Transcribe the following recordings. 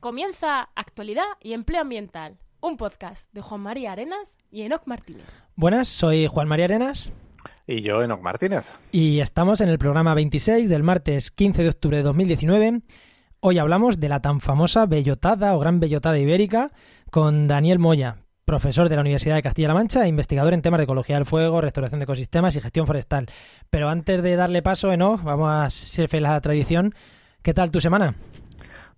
Comienza Actualidad y Empleo Ambiental, un podcast de Juan María Arenas y Enoc Martínez. Buenas, soy Juan María Arenas. Y yo, Enoc Martínez. Y estamos en el programa 26 del martes 15 de octubre de 2019. Hoy hablamos de la tan famosa bellotada o gran bellotada ibérica con Daniel Moya, profesor de la Universidad de Castilla-La Mancha e investigador en temas de ecología del fuego, restauración de ecosistemas y gestión forestal. Pero antes de darle paso, Enoch, vamos a ser fieles a la tradición. ¿Qué tal tu semana?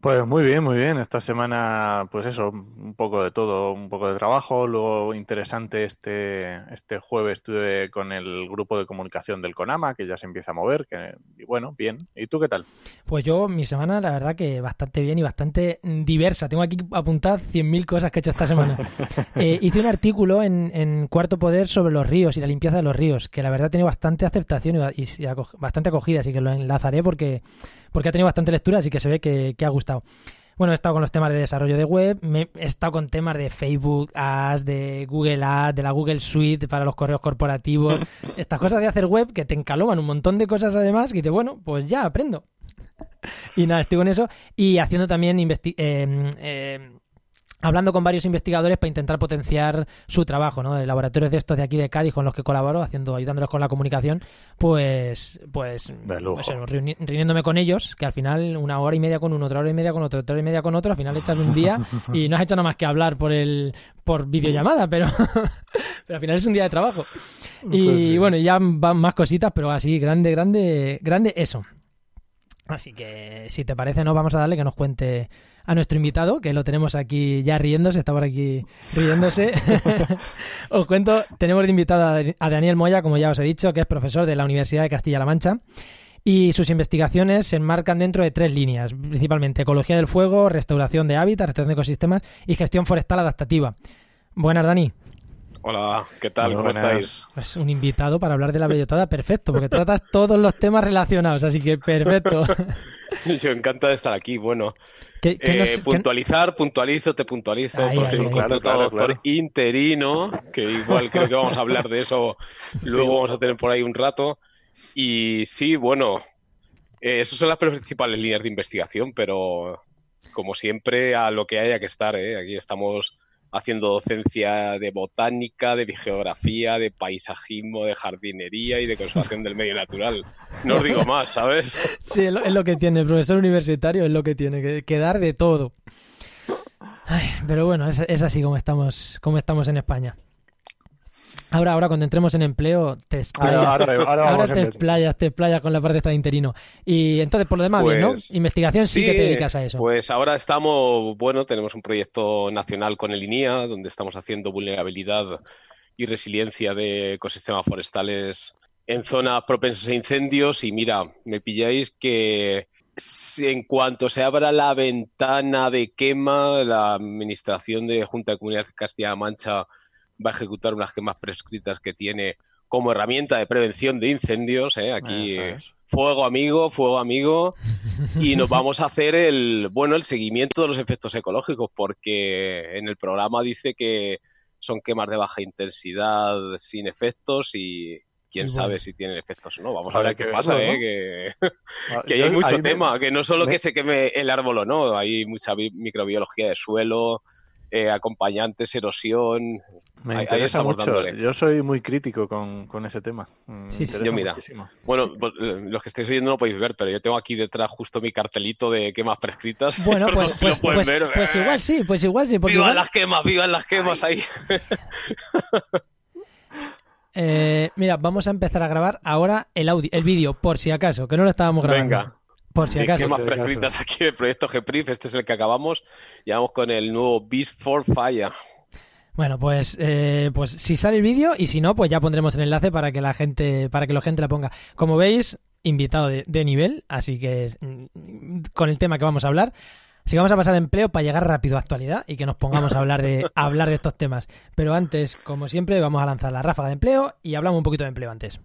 Pues muy bien, muy bien. Esta semana, pues eso, un poco de todo, un poco de trabajo. Luego, interesante, este, este jueves estuve con el grupo de comunicación del CONAMA, que ya se empieza a mover. Que, y bueno, bien. ¿Y tú qué tal? Pues yo, mi semana, la verdad que bastante bien y bastante diversa. Tengo aquí apuntadas 100.000 cosas que he hecho esta semana. eh, hice un artículo en, en, Cuarto Poder sobre los ríos y la limpieza de los ríos, que la verdad tiene bastante aceptación y, y bastante acogida, así que lo enlazaré porque porque ha tenido bastante lectura, así que se ve que, que ha gustado. Bueno, he estado con los temas de desarrollo de web, me, he estado con temas de Facebook Ads, de Google Ads, de la Google Suite para los correos corporativos, estas cosas de hacer web que te encaloman un montón de cosas además, y dices, bueno, pues ya aprendo. y nada, estoy con eso y haciendo también eh, eh, hablando con varios investigadores para intentar potenciar su trabajo, ¿no? De laboratorios de estos de aquí de Cádiz con los que colaboro, haciendo, ayudándolos con la comunicación, pues, pues, pues reuniéndome con ellos, que al final una hora y media con uno, otra hora y media con otro, otra hora y media con otro, al final echas un día y no has hecho nada más que hablar por el, por videollamada, pero, pero al final es un día de trabajo. Pues y bueno, ya van más cositas, pero así, grande, grande, grande eso. Así que si te parece, no vamos a darle que nos cuente a nuestro invitado, que lo tenemos aquí ya riéndose, está por aquí riéndose. os cuento, tenemos de invitado a Daniel Moya, como ya os he dicho, que es profesor de la Universidad de Castilla-La Mancha. Y sus investigaciones se enmarcan dentro de tres líneas, principalmente ecología del fuego, restauración de hábitats, restauración de ecosistemas y gestión forestal adaptativa. Buenas, Dani. Hola, ¿qué tal? ¿Cómo estáis? Pues un invitado para hablar de la bellotada, perfecto, porque tratas todos los temas relacionados, así que perfecto. Yo encantado de estar aquí. Bueno, eh, puntualizar, puntualizo, te puntualizo. por, interino, que igual creo que vamos a hablar de eso, luego vamos a tener por ahí un rato. Y sí, bueno, eh, esas son las principales líneas de investigación, pero como siempre, a lo que haya que estar. ¿eh? Aquí estamos haciendo docencia de botánica, de geografía, de paisajismo, de jardinería y de conservación del medio natural. No os digo más, ¿sabes? Sí, es lo, que tiene el profesor universitario, es lo que tiene, que, dar de todo. pero bueno, es, es, así como estamos, como estamos en España. Ahora, ahora cuando entremos en empleo, te explayas, ahora, te, explayas, te explayas con la parte esta de interino. Y entonces, por lo demás, bien, ¿no? Pues, Investigación sí, que te dedicas a eso. Pues ahora estamos, bueno, tenemos un proyecto nacional con el INIA, donde estamos haciendo vulnerabilidad y resiliencia de ecosistemas forestales en zonas propensas a incendios. Y mira, me pilláis que en cuanto se abra la ventana de quema, la Administración de Junta de Comunidad de Castilla-La Mancha va a ejecutar unas quemas prescritas que tiene como herramienta de prevención de incendios. ¿eh? Aquí fuego amigo, fuego amigo. Y nos vamos a hacer el, bueno, el seguimiento de los efectos ecológicos, porque en el programa dice que son quemas de baja intensidad sin efectos y, quién sabe si tienen efectos o no. Vamos a ver qué pasa, ¿eh? que, hay mucho tema, que no solo que se queme el árbol o no, hay mucha microbiología de suelo, eh, acompañantes, erosión, me interesa mucho. Yo soy muy crítico con, ese tema. Sí, sí. Yo mira. Bueno, pues, eh, los que estáis oyendo no podéis ver, pero yo tengo aquí detrás justo mi cartelito de quemas prescritas. Bueno, pues, pues, pues, pues, igual sí, pues igual sí. ¡Vivan las quemas! ¡Vivan las quemas ahí! eh, mira, vamos a empezar a grabar ahora el audio, el vídeo, por si acaso, que no lo estábamos grabando. Venga. Por si acaso. Quemas prescritas aquí del proyecto GPRIF, este es el que acabamos. Y vamos con el nuevo Beast for Fire. Bueno, pues, eh, pues si sale el vídeo y si no, pues ya pondremos el enlace para que la gente, para que la gente la ponga. Como veis, invitado de, nivel, así que mm, con el tema que vamos a hablar. Así que vamos a pasar a empleo para llegar rápido a actualidad y que nos pongamos a hablar de, a hablar de estos temas. Pero antes, como siempre, vamos a lanzar la ráfaga de empleo y hablamos un poquito de empleo antes.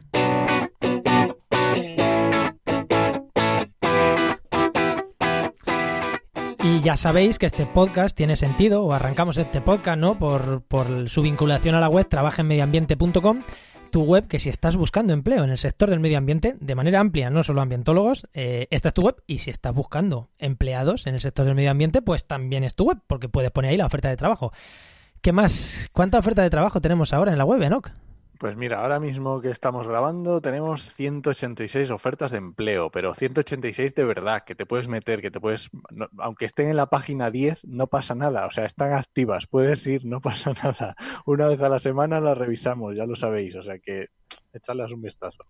Y ya sabéis que este podcast tiene sentido, o arrancamos este podcast, ¿no? Por, por su vinculación a la web trabajenmedioambiente.com tu web que si estás buscando empleo en el sector del medio ambiente, de manera amplia, no solo ambientólogos, eh, esta es tu web. Y si estás buscando empleados en el sector del medio ambiente, pues también es tu web, porque puedes poner ahí la oferta de trabajo. ¿Qué más? ¿Cuánta oferta de trabajo tenemos ahora en la web, Enoch? Pues mira, ahora mismo que estamos grabando tenemos 186 ofertas de empleo, pero 186 de verdad, que te puedes meter, que te puedes, aunque estén en la página 10, no pasa nada, o sea, están activas, puedes ir, no pasa nada. Una vez a la semana las revisamos, ya lo sabéis, o sea que echarles un vistazo.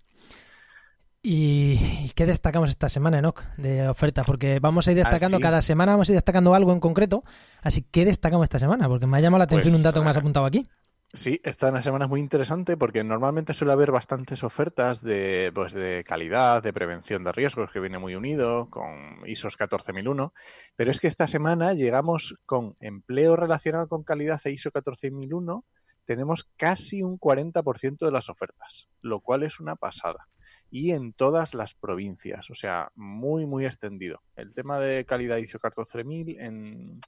¿Y qué destacamos esta semana, Enoch, de oferta? Porque vamos a ir destacando, ah, cada semana vamos a ir destacando algo en concreto, así que ¿qué destacamos esta semana? Porque me ha llamado la atención pues, un dato que me has apuntado aquí. Sí, esta semana es muy interesante porque normalmente suele haber bastantes ofertas de, pues, de calidad, de prevención de riesgos, que viene muy unido con ISOs 14001, pero es que esta semana llegamos con empleo relacionado con calidad e ISO 14001, tenemos casi un 40% de las ofertas, lo cual es una pasada. Y en todas las provincias, o sea, muy, muy extendido. El tema de calidad ISO 14000 en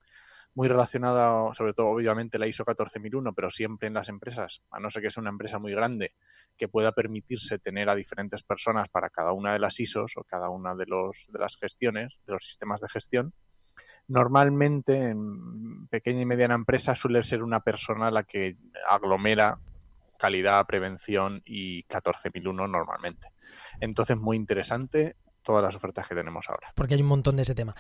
muy relacionada, sobre todo obviamente la ISO 14001, pero siempre en las empresas, a no ser que sea una empresa muy grande, que pueda permitirse tener a diferentes personas para cada una de las ISOs o cada una de, los, de las gestiones, de los sistemas de gestión. Normalmente en pequeña y mediana empresa suele ser una persona la que aglomera calidad, prevención y 14001 normalmente. Entonces, muy interesante todas las ofertas que tenemos ahora. Porque hay un montón de ese tema.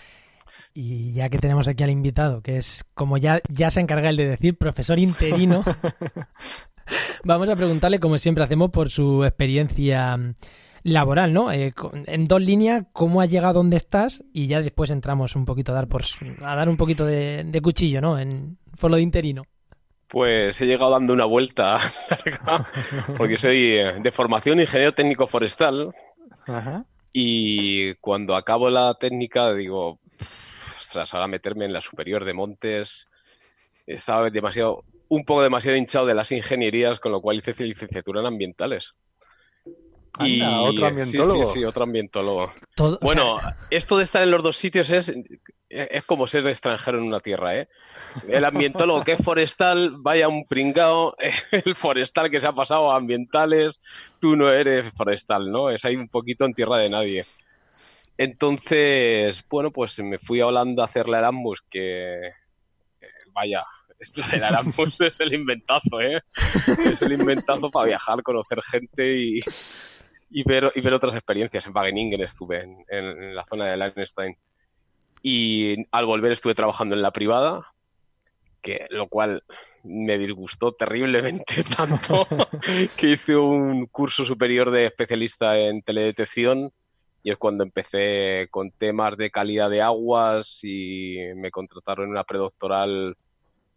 Y ya que tenemos aquí al invitado, que es como ya, ya se encarga el de decir, profesor interino, vamos a preguntarle, como siempre hacemos, por su experiencia laboral, ¿no? Eh, en dos líneas, cómo has llegado a donde estás y ya después entramos un poquito a dar, por, a dar un poquito de, cuchillo, ¿no? En por lo de interino. Pues he llegado dando una vuelta, porque soy eh, de formación ingeniero técnico forestal. Y cuando acabo la técnica digo, ostras, ahora meterme en la superior de Montes, estaba demasiado, un poco demasiado hinchado de las ingenierías, con lo cual hice licenciatura en ambientales. y otro ambientólogo. Sí, sí, otro ambientólogo. bueno, esto de estar en los dos sitios es, es como ser extranjero en una tierra, ¿eh? El ambientólogo que es forestal, vaya un pringao, el forestal que se ha pasado a ambientales, tú no eres forestal, ¿no? Es ahí un poquito en tierra de nadie. Entonces, bueno, pues me fui a Holanda a hacer la Erasmus, que vaya, el Erasmus es el inventazo, ¿eh? Es el inventazo para viajar, conocer gente y, y, ver, y ver otras experiencias. En Wageningen estuve, en, la zona de Liechtenstein. Y al volver estuve trabajando en la privada, que lo cual me disgustó terriblemente tanto que hice un curso superior de especialista en teledetección y es cuando empecé con temas de calidad de aguas y me contrataron en una predoctoral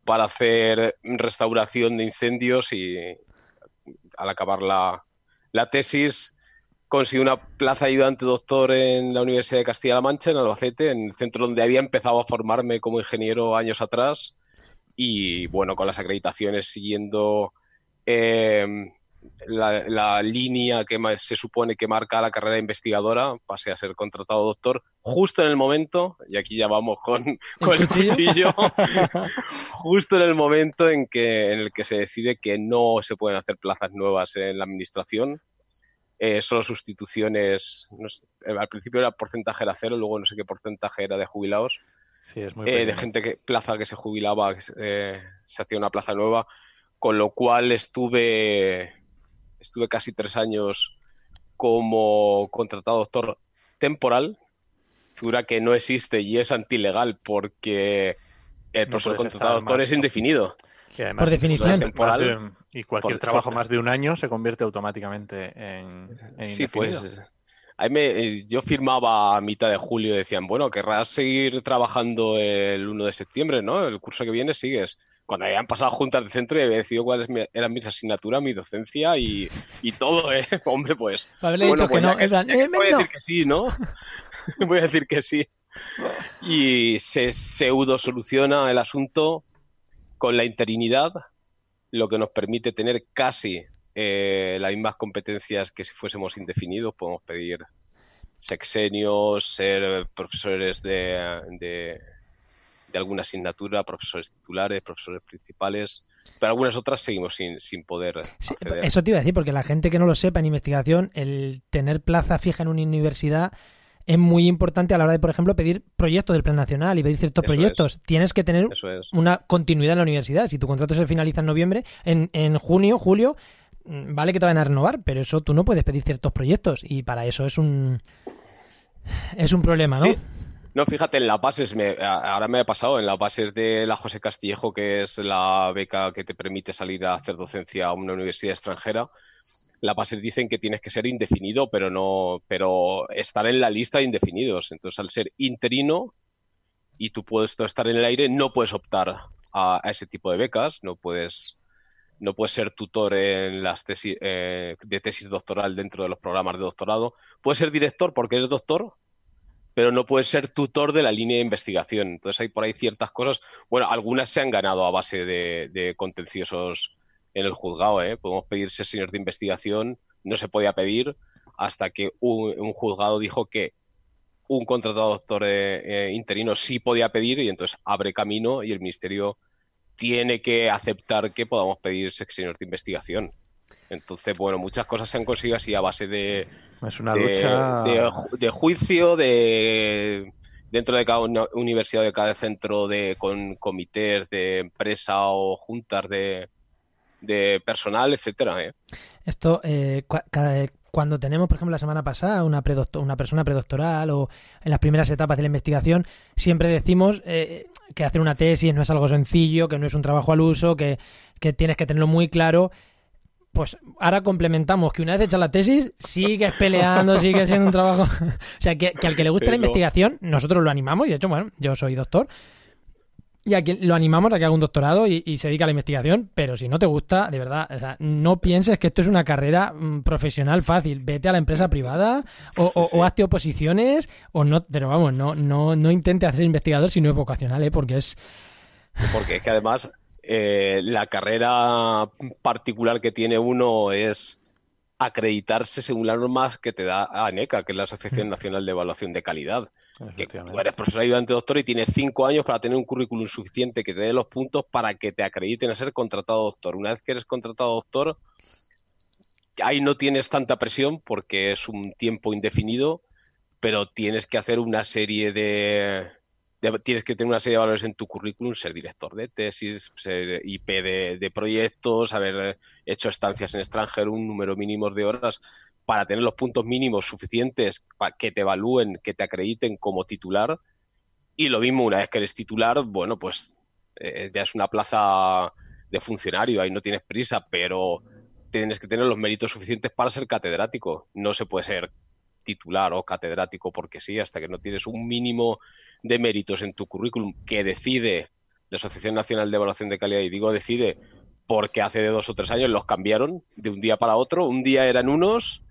para hacer restauración de incendios y al acabar la, tesis conseguí una plaza ayudante doctor en la Universidad de Castilla-La Mancha, en Albacete, en el centro donde había empezado a formarme como ingeniero años atrás. Y bueno, con las acreditaciones siguiendo eh, la, línea que se supone que marca la carrera investigadora, pase a ser contratado doctor, justo en el momento, y aquí ya vamos con, el cuchillo, justo en el momento en, que, en el que se decide que no se pueden hacer plazas nuevas en la administración, eh, solo sustituciones, eh, al principio era porcentaje era cero, luego no sé qué porcentaje era de jubilados, eh, de gente que plaza que se jubilaba, se hacía una plaza nueva, con lo cual estuve estuve casi tres años como contratado doctor temporal, figura que no existe y es antilegal porque el profesor contratado doctor es indefinido. Por definición. y cualquier trabajo más de un año se convierte automáticamente en, Sí, pues eh, yo firmaba a mitad de julio y decían, bueno, querrás seguir trabajando el 1 de septiembre, ¿no? El curso que viene sigues cuando habían pasado juntas de centro y había decidido cuáles eran mis asignaturas, mi docencia y, todo, ¿eh? Hombre, pues. Haberle dicho que no, eh, voy a decir que sí, ¿no? voy a decir que sí. Y se pseudo soluciona el asunto con la interinidad, lo que nos permite tener casi eh, las mismas competencias que si fuésemos indefinidos. Podemos pedir sexenios, ser profesores de de alguna asignatura, profesores titulares, profesores principales. pero algunas otras seguimos sin, sin poder acceder. eso te iba a decir, porque la gente que no lo sepa en investigación, el tener plaza fija en una universidad es muy importante a la hora de, por ejemplo, pedir proyectos del Plan Nacional y pedir ciertos Eso es. proyectos. Tienes que tener es. una continuidad en la universidad. Si tu contrato se finaliza en noviembre, en, en junio, julio, mm, vale que te van a renovar, pero eso tú no puedes pedir ciertos proyectos y para eso es un es un problema, ¿no? Sí. No, fíjate, en las bases, me, ahora me ha pasado, en las bases de la José Castillejo, que es la beca que te permite salir a hacer docencia a una universidad extranjera, las bases dicen que tienes que ser indefinido, pero no, pero estar en la lista de indefinidos. Entonces, al ser interino y tu puesto estar en el aire, no puedes optar a, a ese tipo de becas, no puedes, no puedes ser tutor en las tesis eh, de tesis doctoral dentro de los programas de doctorado. Puedes ser director porque eres doctor, pero no puedes ser tutor de la línea de investigación. Entonces hay por ahí ciertas cosas, bueno, algunas se han ganado a base de, contenciosos en el juzgado, ¿eh? Podemos pedir ser señor de investigación, no se podía pedir hasta que un, juzgado dijo que un contratado doctor eh, eh, interino sí podía pedir y entonces abre camino y el ministerio tiene que aceptar que podamos pedir señor de investigación. Entonces, bueno, muchas cosas se han conseguido así a base de, Es una de, lucha. de ju- de juicio, de dentro de cada universidad, de cada centro, de con comités de empresa o juntas de, de personal, etcétera. ¿eh? Esto, eh, cada- cuando tenemos, por ejemplo, la semana pasada una, una persona predoctoral o en las primeras etapas de la investigación, siempre decimos eh, que hacer una tesis no es algo sencillo, que no es un trabajo al uso, que, que tienes que tenerlo muy claro. Pues ahora complementamos que una vez hecha la tesis, sigues peleando, sigue siendo un trabajo. o sea, que, que al que le guste la investigación, nosotros lo animamos, y de hecho, bueno, yo soy doctor, y a quien lo animamos a que haga un doctorado y, y se dedique a la investigación, pero si no te gusta, de verdad, o sea, no pienses que esto es una carrera mm, profesional fácil. Vete a la empresa privada o, o- sí. o hazte oposiciones o no, pero vamos, no, no, no intente hacer investigador si no es vocacional, ¿eh? porque es Porque es que además eh, la carrera particular que tiene uno es acreditarse según las normas que te da ANECA, que es la Asociación Nacional de Evaluación de Calidad. que tú eres profesor ayudante doctor y tienes cinco años para tener un currículum suficiente que te dé los puntos para que te acrediten a ser contratado doctor. Una vez que eres contratado doctor, ahí no tienes tanta presión porque es un tiempo indefinido, pero tienes que hacer una serie de- tienes que tener una serie de valores en tu currículum, ser director de tesis, ser IP de, proyectos, haber hecho estancias en extranjero, un número mínimo de horas para tener los puntos mínimos suficientes para que te evalúen, que te acrediten como titular. Y lo mismo, una vez que eres titular, bueno, pues eh, ya es una plaza de funcionario, ahí no tienes prisa, pero tienes que tener los méritos suficientes para ser catedrático. No se puede ser titular o catedrático porque sí, hasta que no tienes un mínimo de méritos en tu currículum que decide la Asociación Nacional de Evaluación de Calidad, y digo decide porque hace de dos o tres años los cambiaron de un día para otro. Un día eran unos,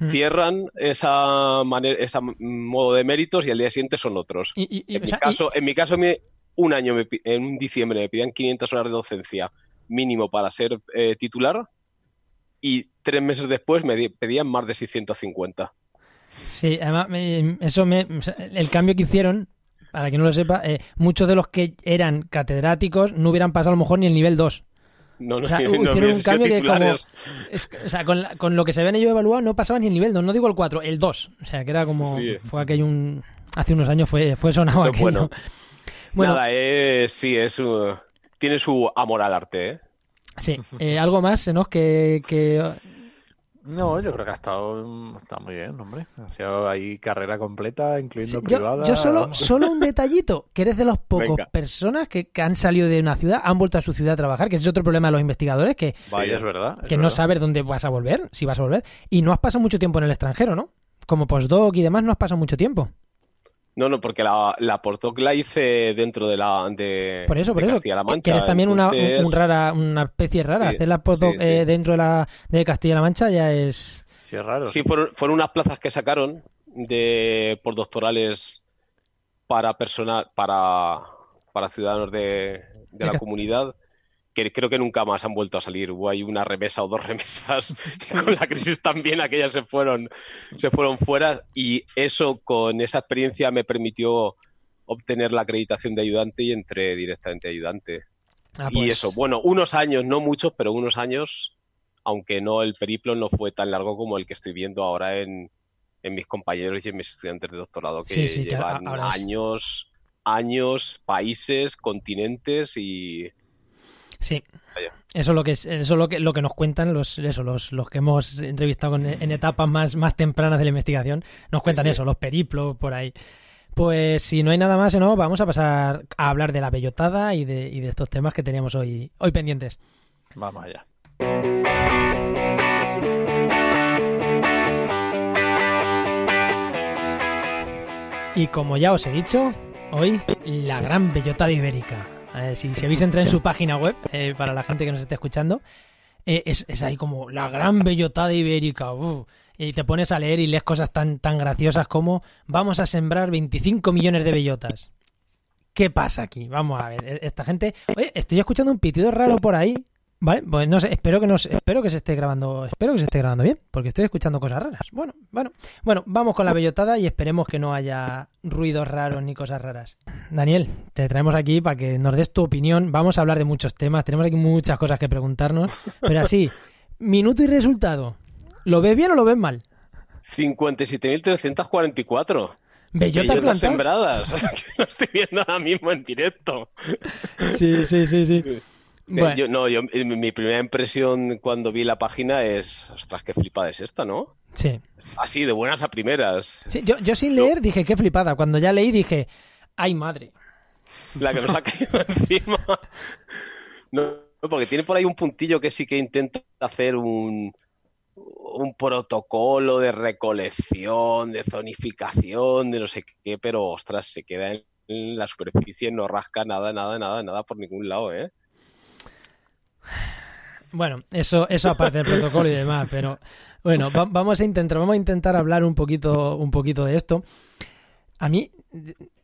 Mm. cierran esa manera, ese modo de méritos y al día siguiente son otros. y- y- y- En mi sea, caso, en mi caso me- un año, me en un diciembre, me pedían 500 horas de docencia mínimo para ser eh, titular y tres meses después me pedían más de 650. Sí, además, eso me, el cambio que hicieron, para quien no lo sepa, eh, muchos de los que eran catedráticos no hubieran pasado a lo mejor ni el nivel 2. No, no, O sea, no hicieron un cambio que como... es- o sea, con, la- con lo que se ven ellos evaluados no pasaban ni el nivel 2, no digo el 4, el 2. O sea, que era como... Sí. Fue aquello un... Hace unos años fue, fue sonado aquello. bueno. Bueno, Nada, eh, sí, es, uh, tiene su amor al arte, ¿eh? sí. Eh, ¿Algo más, ¿no? Que, que... No, yo creo que ha estado está muy bien, hombre. Ha sido ahí carrera completa, incluyendo Sí, privada. yo solo, solo un detallito, que eres de los pocos Venga. personas que, que han salido de una ciudad, han vuelto a su ciudad a trabajar, que ese es otro problema de los investigadores, que, Vaya, es verdad. es que no sabes dónde vas a volver, si vas a volver, y no has pasado mucho tiempo en el extranjero, ¿no? Como postdoc y demás no has pasado mucho tiempo. No, no, porque la, la Portoc la hice dentro de la de, Por eso, por eso, Castilla-La que- Mancha. que eres también una, un- rara, una especie rara. Sí, Hacer la postdoc sí, sí. eh, dentro de, la, de Castilla-La Mancha ya es... Sí, es raro. Sí, fueron, fueron unas plazas que sacaron de postdoctorales para personal, para, para ciudadanos de, de la comunidad, que creo que nunca más han vuelto a salir. Hubo ahí una remesa o dos remesas, con la crisis también aquellas se fueron, se fueron fuera, y eso con esa experiencia me permitió obtener la acreditación de ayudante y entré directamente a ayudante. Ah, Y pues, eso, bueno, unos años, no muchos, pero unos años, aunque no, el periplo no fue tan largo como el que estoy viendo ahora en, en mis compañeros y en mis estudiantes de doctorado, que Sí, sí, que llevan ahora es- años, años, países, continentes y... Sí. Vaya. Eso es lo que es, eso es lo que lo que nos cuentan los eso, los, los que hemos entrevistado en etapas más, más tempranas de la investigación, nos cuentan sí. eso, los periplos por ahí. Pues si no hay nada más, ¿no? vamos a pasar a hablar de la bellotada y de, y de estos temas que teníamos hoy, hoy pendientes. Vamos allá. Y como ya os he dicho, hoy la gran bellotada ibérica. Eh, si, si habéis entrado en su página web, eh, para la gente que nos esté escuchando, eh, es, es ahí como la gran bellotada ibérica. uf. y te pones a leer y lees cosas tan, tan graciosas como vamos a sembrar 25 millones de bellotas. ¿Qué pasa aquí? Vamos a ver, e- esta gente... Oye, estoy escuchando un pitido raro por ahí. Vale, pues no sé, espero que nos, espero que se esté grabando, espero que se esté grabando bien, porque estoy escuchando cosas raras. Bueno, bueno, bueno, vamos con la bellotada y esperemos que no haya ruidos raros ni cosas raras. Daniel, te traemos aquí para que nos des tu opinión. Vamos a hablar de muchos temas, tenemos aquí muchas cosas que preguntarnos, pero así, minuto y resultado. ¿Lo ves bien o lo ves mal? 57.344 Bellota bellotas plantada. sembradas. que lo estoy viendo ahora mismo en directo. Sí, sí, sí, sí. Eh, Bueno, yo- no, yo, eh, mi primera impresión cuando vi la página es, ostras, qué flipada es esta, ¿no? sí. Así, de buenas a primeras. Sí, yo, yo sin leer dije, qué flipada. Cuando ya leí dije, ay madre. La que nos ha caído encima. No, no, porque tiene por ahí un puntillo que sí que intenta hacer un, un protocolo de recolección, de zonificación, de no sé qué, pero ostras, se queda en, en la superficie, no rasca nada, nada, nada, nada por ningún lado, ¿eh? Bueno, eso, eso aparte del protocolo y demás, pero bueno, va- vamos a intentar, vamos a intentar hablar un poquito, un poquito de esto. A mí,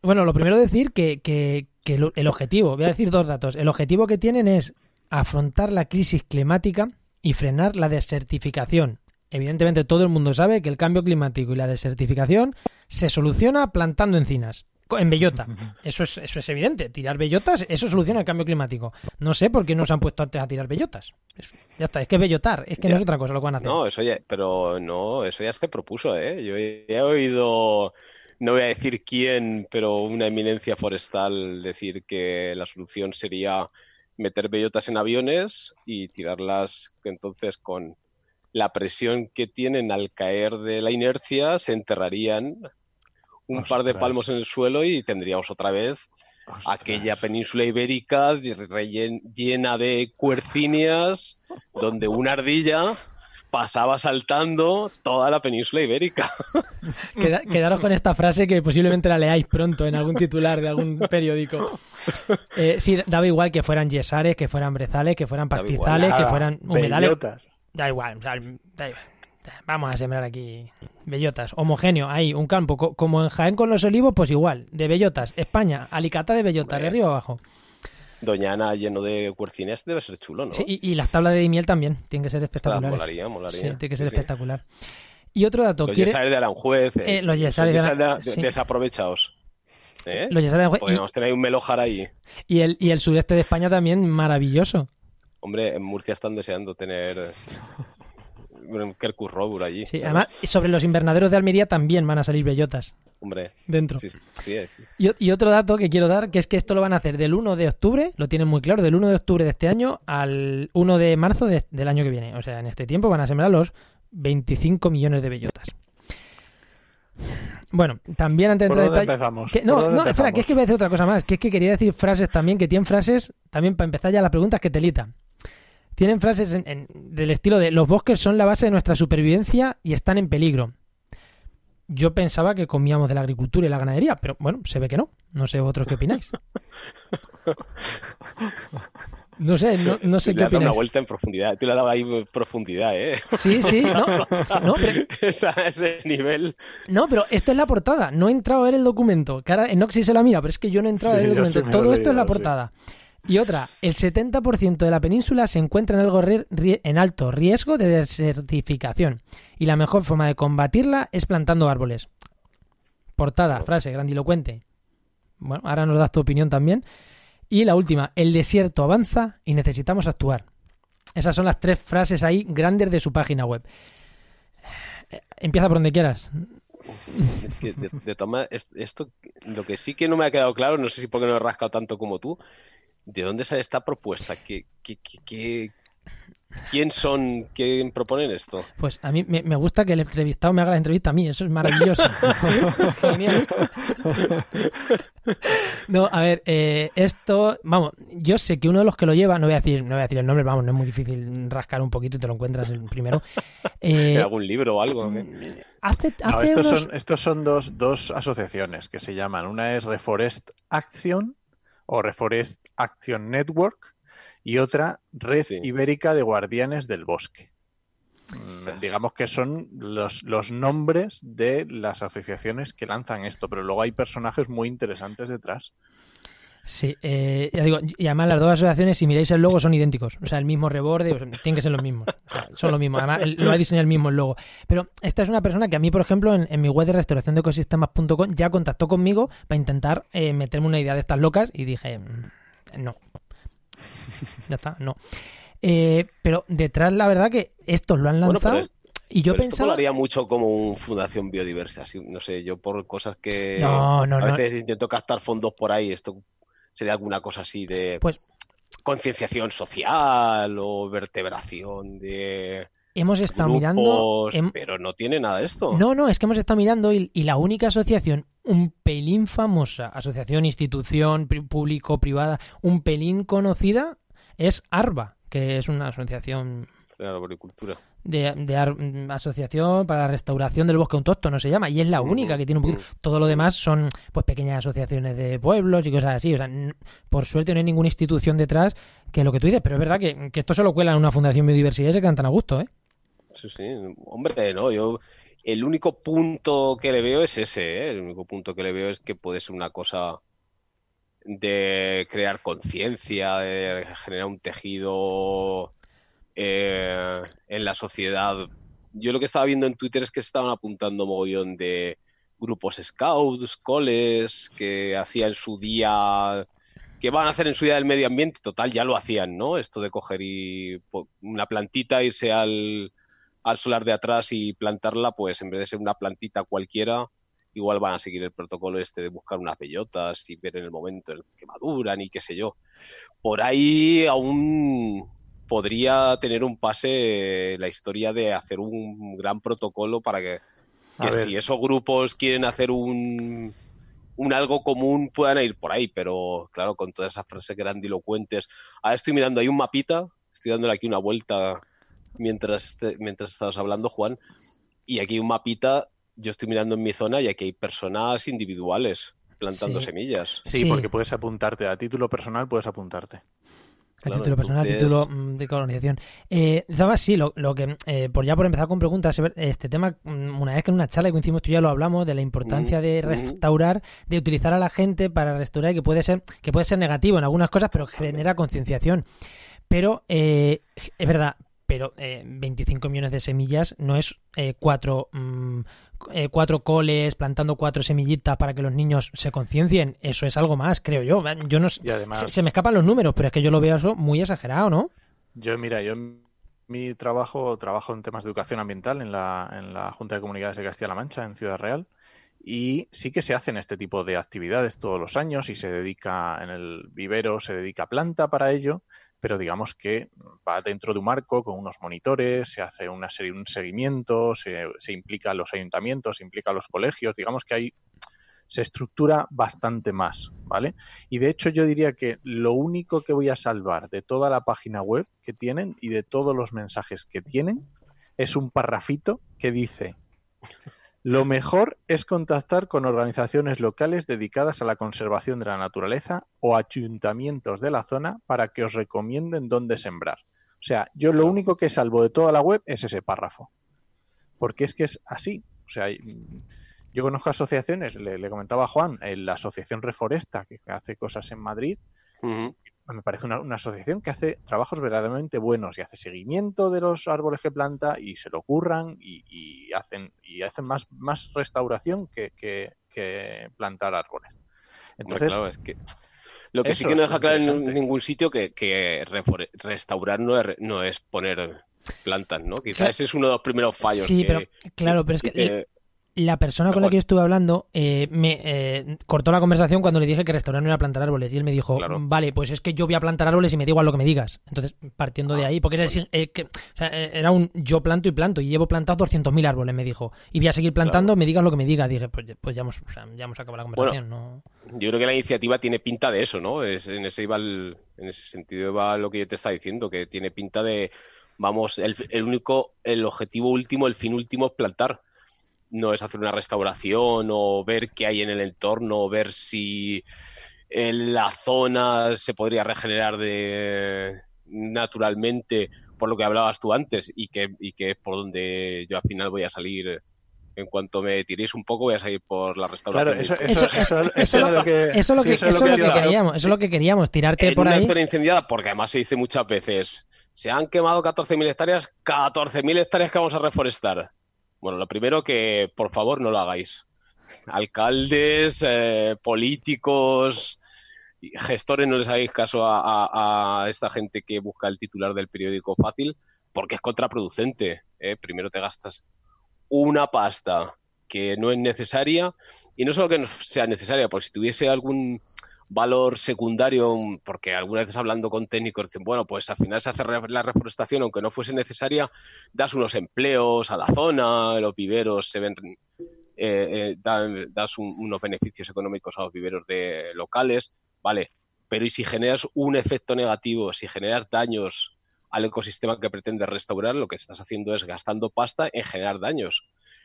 bueno, lo primero decir que, que, que el objetivo, voy a decir dos datos. El objetivo que tienen es afrontar la crisis climática y frenar la desertificación. Evidentemente todo el mundo sabe que el cambio climático y la desertificación se soluciona plantando encinas. En bellota. Eso es, eso es evidente. Tirar bellotas, eso soluciona el cambio climático. No sé por qué no se han puesto antes a tirar bellotas. Eso- ya está, es que bellotar, es que no es otra cosa lo que van a hacer. No, eso ya, pero no, eso ya se propuso, ¿eh? Yo he oído, no voy a decir quién, pero una eminencia forestal decir que la solución sería meter bellotas en aviones y tirarlas entonces con la presión que tienen al caer de la inercia, se enterrarían un par de palmos en el suelo y tendríamos otra vez aquella península ibérica llena de cuercinias, donde una ardilla pasaba saltando toda la península ibérica. Queda- quedaros con esta frase que posiblemente la leáis pronto en algún titular de algún periódico. Eh, sí, daba igual que fueran yesares, que fueran brezales, que fueran igual, pastizales, que fueran humedales. bellotas. Da igual, o sea, da igual. Vamos a sembrar aquí bellotas. Homogéneo, ahí, un campo. co- como en Jaén con los olivos, pues igual. De bellotas. España, alicata de bellotas, de arriba abajo. Doña Ana lleno de cuercinias debe ser chulo, ¿no? Sí, y, y las tablas de miel también. Tienen que ser espectaculares. molaría, molaría. Sí, tiene que ser Sí, espectacular. Y otro dato. Los ¿quiere- yesares de Aranjuez. eh, Eh, los yesares de esos Aran- de- sí. desaprovechados. ¿Eh? los yesares de- Podríamos tener un melojar ahí. y, el, y el sureste de España también maravilloso. Hombre, en Murcia están deseando tener Kerkus Robur allí. Sí, ¿sabes? además, sobre los invernaderos de Almería también van a salir bellotas Hombre, dentro. sí, sí, sí. Y, otro dato que quiero dar, que es que esto lo van a hacer del 1 de octubre, lo tienen muy claro, del 1 de octubre de este año al 1 de marzo de- del año que viene. O sea, en este tiempo van a sembrar los 25 millones de bellotas. Bueno, también antes de ¿Por entrar detalle... empezamos? que- ¿Por no, no, espera, que es que voy a decir otra cosa más, que es que quería decir frases también, que tienen frases, también para empezar ya las preguntas que telita. Tienen frases en- en- del estilo de los bosques son la base de nuestra supervivencia y están en peligro. Yo pensaba que comíamos de la agricultura y la ganadería, pero bueno, se ve que no. No sé vosotros qué opináis. No sé, no, no sé Le qué dado una opináis. vuelta en profundidad. Tú le has dado ahí profundidad, ¿eh? Sí, sí, no, no, pero, Esa- ese nivel. no, pero esto es la portada. No he entrado a ver el documento. Que ahora Enox sí se lo mira, pero es que yo no he entrado a Sí, ver el documento. Todo esto es la sí. Y otra, el 70% de la península se encuentra en, algo en alto riesgo de desertificación. Y la mejor forma de combatirla es plantando árboles. Portada, frase, grandilocuente. Bueno, ahora nos das tu opinión también. Y la última, el desierto avanza y necesitamos actuar. Esas son las tres frases ahí grandes de su página web. Eh, Empieza por donde quieras. Es que de, de toma- es- esto, lo que sí que no me ha quedado claro, no sé si porque no he rascado tanto como tú, ¿de dónde sale esta propuesta? ¿Qué, qué- qué- qué- quién son? ¿Quién proponen esto? Pues a mí me, me gusta que el entrevistado me haga la entrevista a mí, eso es maravilloso. Genial. No, a ver, eh, esto, vamos, yo sé que uno de los que lo lleva, no voy a decir, no voy a decir el nombre, vamos, no es muy difícil rascar un poquito y te lo encuentras el primero. ¿En Eh, algún libro o algo? ¿Qué? hace, No, hace estos, unos- son, estos son dos, dos asociaciones que se llaman. Una es Reforest Action o Reforest Action Network y otra Red Sí. Ibérica de Guardianes del Bosque. Mm, Digamos que son los, los nombres de las asociaciones que lanzan esto, pero luego hay personajes muy interesantes detrás. Sí, eh, ya digo, y además las dos asociaciones, si miráis el logo, son idénticos. O sea, el mismo reborde, o sea, tienen que ser los mismos. O sea, son los mismos. Además, lo ha diseñado el mismo el logo. Pero esta es una persona que a mí, por ejemplo, en, en mi web de restauración de ecosistemas.com ya contactó conmigo para intentar eh, meterme una idea de estas locas y dije, mm, no. Ya está, no. Eh, pero detrás, la verdad que estos lo han lanzado y yo pero esto pensaba... molaría mucho como un Fundación Biodiversa, así, no sé, yo por cosas que No, no, a no. veces intento captar fondos por ahí, esto sería alguna cosa así de Pues- concienciación social o vertebración de Hemos estado grupos, mirando... em- pero no tiene nada de esto. No, no, es que hemos estado mirando y, y la única asociación, un pelín famosa, asociación, institución, pri- público, privada, un pelín conocida, es ARBA, que es una asociación de arboricultura. De, mm, asociación para la restauración del bosque autóctono se llama y es la única que tiene un poquito todo lo demás son pues pequeñas asociaciones de pueblos y cosas así o sea por suerte no hay ninguna institución detrás que lo que tú dices pero es verdad que, que esto se lo cuela en una fundación biodiversidad y se quedan tan a gusto eh Sí, sí, hombre, no, yo el único punto que le veo es ese, ¿eh? El único punto que le veo es que puede ser una cosa de crear conciencia, de generar un tejido eh, en la sociedad. Yo lo que estaba viendo en Twitter es que se estaban apuntando mogollón de grupos scouts, coles, que hacían su día, que van a hacer en su día del medio ambiente, total, ya lo hacían, ¿no? Esto de coger y una plantita, irse al, al solar de atrás y plantarla, pues en vez de ser una plantita cualquiera, igual van a seguir el protocolo este de buscar unas bellotas y ver en el momento en el que maduran y qué sé yo. Por ahí aún podría tener un pase la historia de hacer un gran protocolo para que, si esos grupos quieren hacer un, un algo común puedan ir por ahí, pero claro, con todas esas frases grandilocuentes. Ahora estoy mirando, hay un mapita, estoy dándole aquí una vuelta mientras, te- mientras estabas hablando, Juan, y aquí hay un mapita, yo estoy mirando en mi zona y aquí hay personas individuales plantando Sí. semillas. Sí, Sí. porque puedes apuntarte a título personal, puedes apuntarte. A Claro, título personal, a título mm, de colonización. Eh, sí, lo, lo que, eh, por ya por empezar con preguntas, este tema, mm, una vez que en una charla que coincidimos tú ya lo hablamos, de la importancia de restaurar, de utilizar a la gente para restaurar, que puede ser, que puede ser negativo en algunas cosas, pero genera concienciación. Pero, eh, es verdad, pero eh, 25 millones de semillas no es eh, cuatro, mm, eh, cuatro coles plantando cuatro semillitas para que los niños se conciencien. Eso es algo más, creo yo. Yo no además, se, se me escapan los números, pero es que yo lo veo eso muy exagerado, ¿no? Yo, mira, yo en mi trabajo trabajo en temas de educación ambiental en la, en la Junta de Comunidades de Castilla-La Mancha, en Ciudad Real, y sí que se hacen este tipo de actividades todos los años y se dedica en el vivero, se dedica planta para ello, pero digamos que va dentro de un marco con unos monitores, se hace una serie, un seguimiento, se, se implica a los ayuntamientos, se implica a los colegios, digamos que hay se estructura bastante más, ¿vale? Y de hecho yo diría que lo único que voy a salvar de toda la página web que tienen y de todos los mensajes que tienen es un parrafito que dice lo mejor es contactar con organizaciones locales dedicadas a la conservación de la naturaleza o ayuntamientos de la zona para que os recomienden dónde sembrar. O sea, yo lo único que salvo de toda la web es ese párrafo. Porque es que es así. O sea, yo conozco asociaciones, le, le comentaba a Juan, eh, la Asociación Reforesta, que hace cosas en Madrid. Me parece una, una asociación que hace trabajos verdaderamente buenos y hace seguimiento de los árboles que planta y se lo curran y, y hacen y hacen más, más restauración que, que- que plantar árboles. Hombre, Entonces, claro, es que Lo que sí que no deja claro en ningún sitio que, que restaurar no es, no es poner plantas, ¿no? Quizás Claro. ese es uno de los primeros fallos. Sí, que- pero claro, pero es que que- la persona con la que yo estuve hablando eh, me eh, cortó la conversación cuando le dije que restaurar no era plantar árboles. Y él me dijo, Claro. vale, pues es que yo voy a plantar árboles y me da igual lo que me digas. Entonces, partiendo de Ah, ahí, porque era, bueno. eh, que- o sea, eh, era un yo planto y planto y llevo plantados 200.000 árboles, me dijo. Y voy a seguir plantando, me digas lo que me digas. Dije, pues, ya- pues ya, hemos, o sea, ya hemos acabado la conversación. ¿no? Yo creo que la iniciativa tiene pinta de eso, ¿no? Es, en ese iba el- en ese sentido va lo que yo te estaba diciendo, que tiene pinta de, vamos, el, el único, el objetivo último, el fin último es plantar. No es hacer una restauración o ver qué hay en el entorno, o ver si en la zona se podría regenerar de naturalmente por lo que hablabas tú antes y que, y que es por donde yo al final voy a salir. En cuanto me tiréis un poco, voy a salir por la restauración. eso, de- eso, Eso- eso, eso- eso es lo que, Eso es lo sí, que, eso es eso es lo que iba a- queríamos, eso es lo que queríamos, tirarte en por una ahí. zona incendiada, porque además se dice muchas veces, se han quemado 14.000 hectáreas, 14.000 hectáreas que vamos a reforestar. Bueno, lo primero que, por favor, no lo hagáis. Alcaldes, eh, políticos, gestores, no les hagáis caso a esta gente que busca el titular del periódico fácil, porque es contraproducente. ¿eh? Primero te gastas una pasta que no es necesaria, y no solo que no sea necesaria, porque si tuviese algún valor secundario, porque algunas veces hablando con técnicos dicen, bueno, pues al final se hace la reforestación, aunque no fuese necesaria, das unos empleos a la zona, los viveros se ven, eh, eh, das un- unos beneficios económicos a los viveros de locales, vale, pero ¿y si generas un efecto negativo, si generas daños al ecosistema que pretendes restaurar, lo que estás haciendo es gastando pasta en generar daños.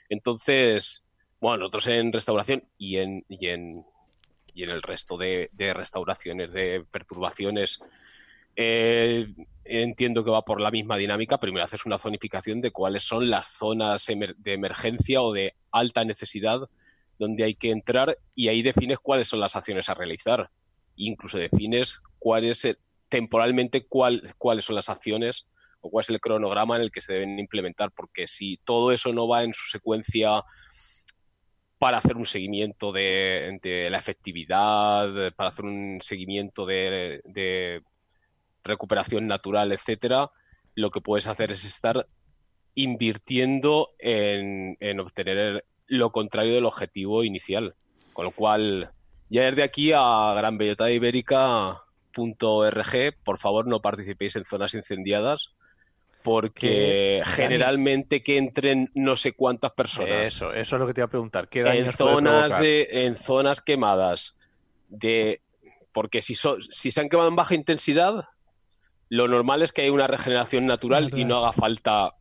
Entonces, bueno, nosotros en restauración y en, y en, y en el resto de, restauraciones, de perturbaciones, eh, entiendo que va por la misma dinámica. Primero haces una zonificación de cuáles son las zonas emer- de emergencia o de alta necesidad donde hay que entrar y ahí defines cuáles son las acciones a realizar. Incluso defines cuál es el- temporalmente cuál- cuáles son las acciones o cuál es el cronograma en el que se deben implementar, porque si todo eso no va en su secuencia para hacer un seguimiento de, la efectividad, para hacer un seguimiento de, recuperación natural, etcétera, lo que puedes hacer es estar invirtiendo en, en obtener lo contrario del objetivo inicial. Con lo cual, ya desde aquí a Gran Bellota Ibérica.org, por favor no participéis en zonas incendiadas porque Que- generalmente que entren no sé cuántas personas. Eso, eso es lo que te iba a preguntar. ¿Qué en daños zonas de en zonas quemadas de porque si so- si se han quemado en baja intensidad lo normal es que haya una regeneración natural, y no haga falta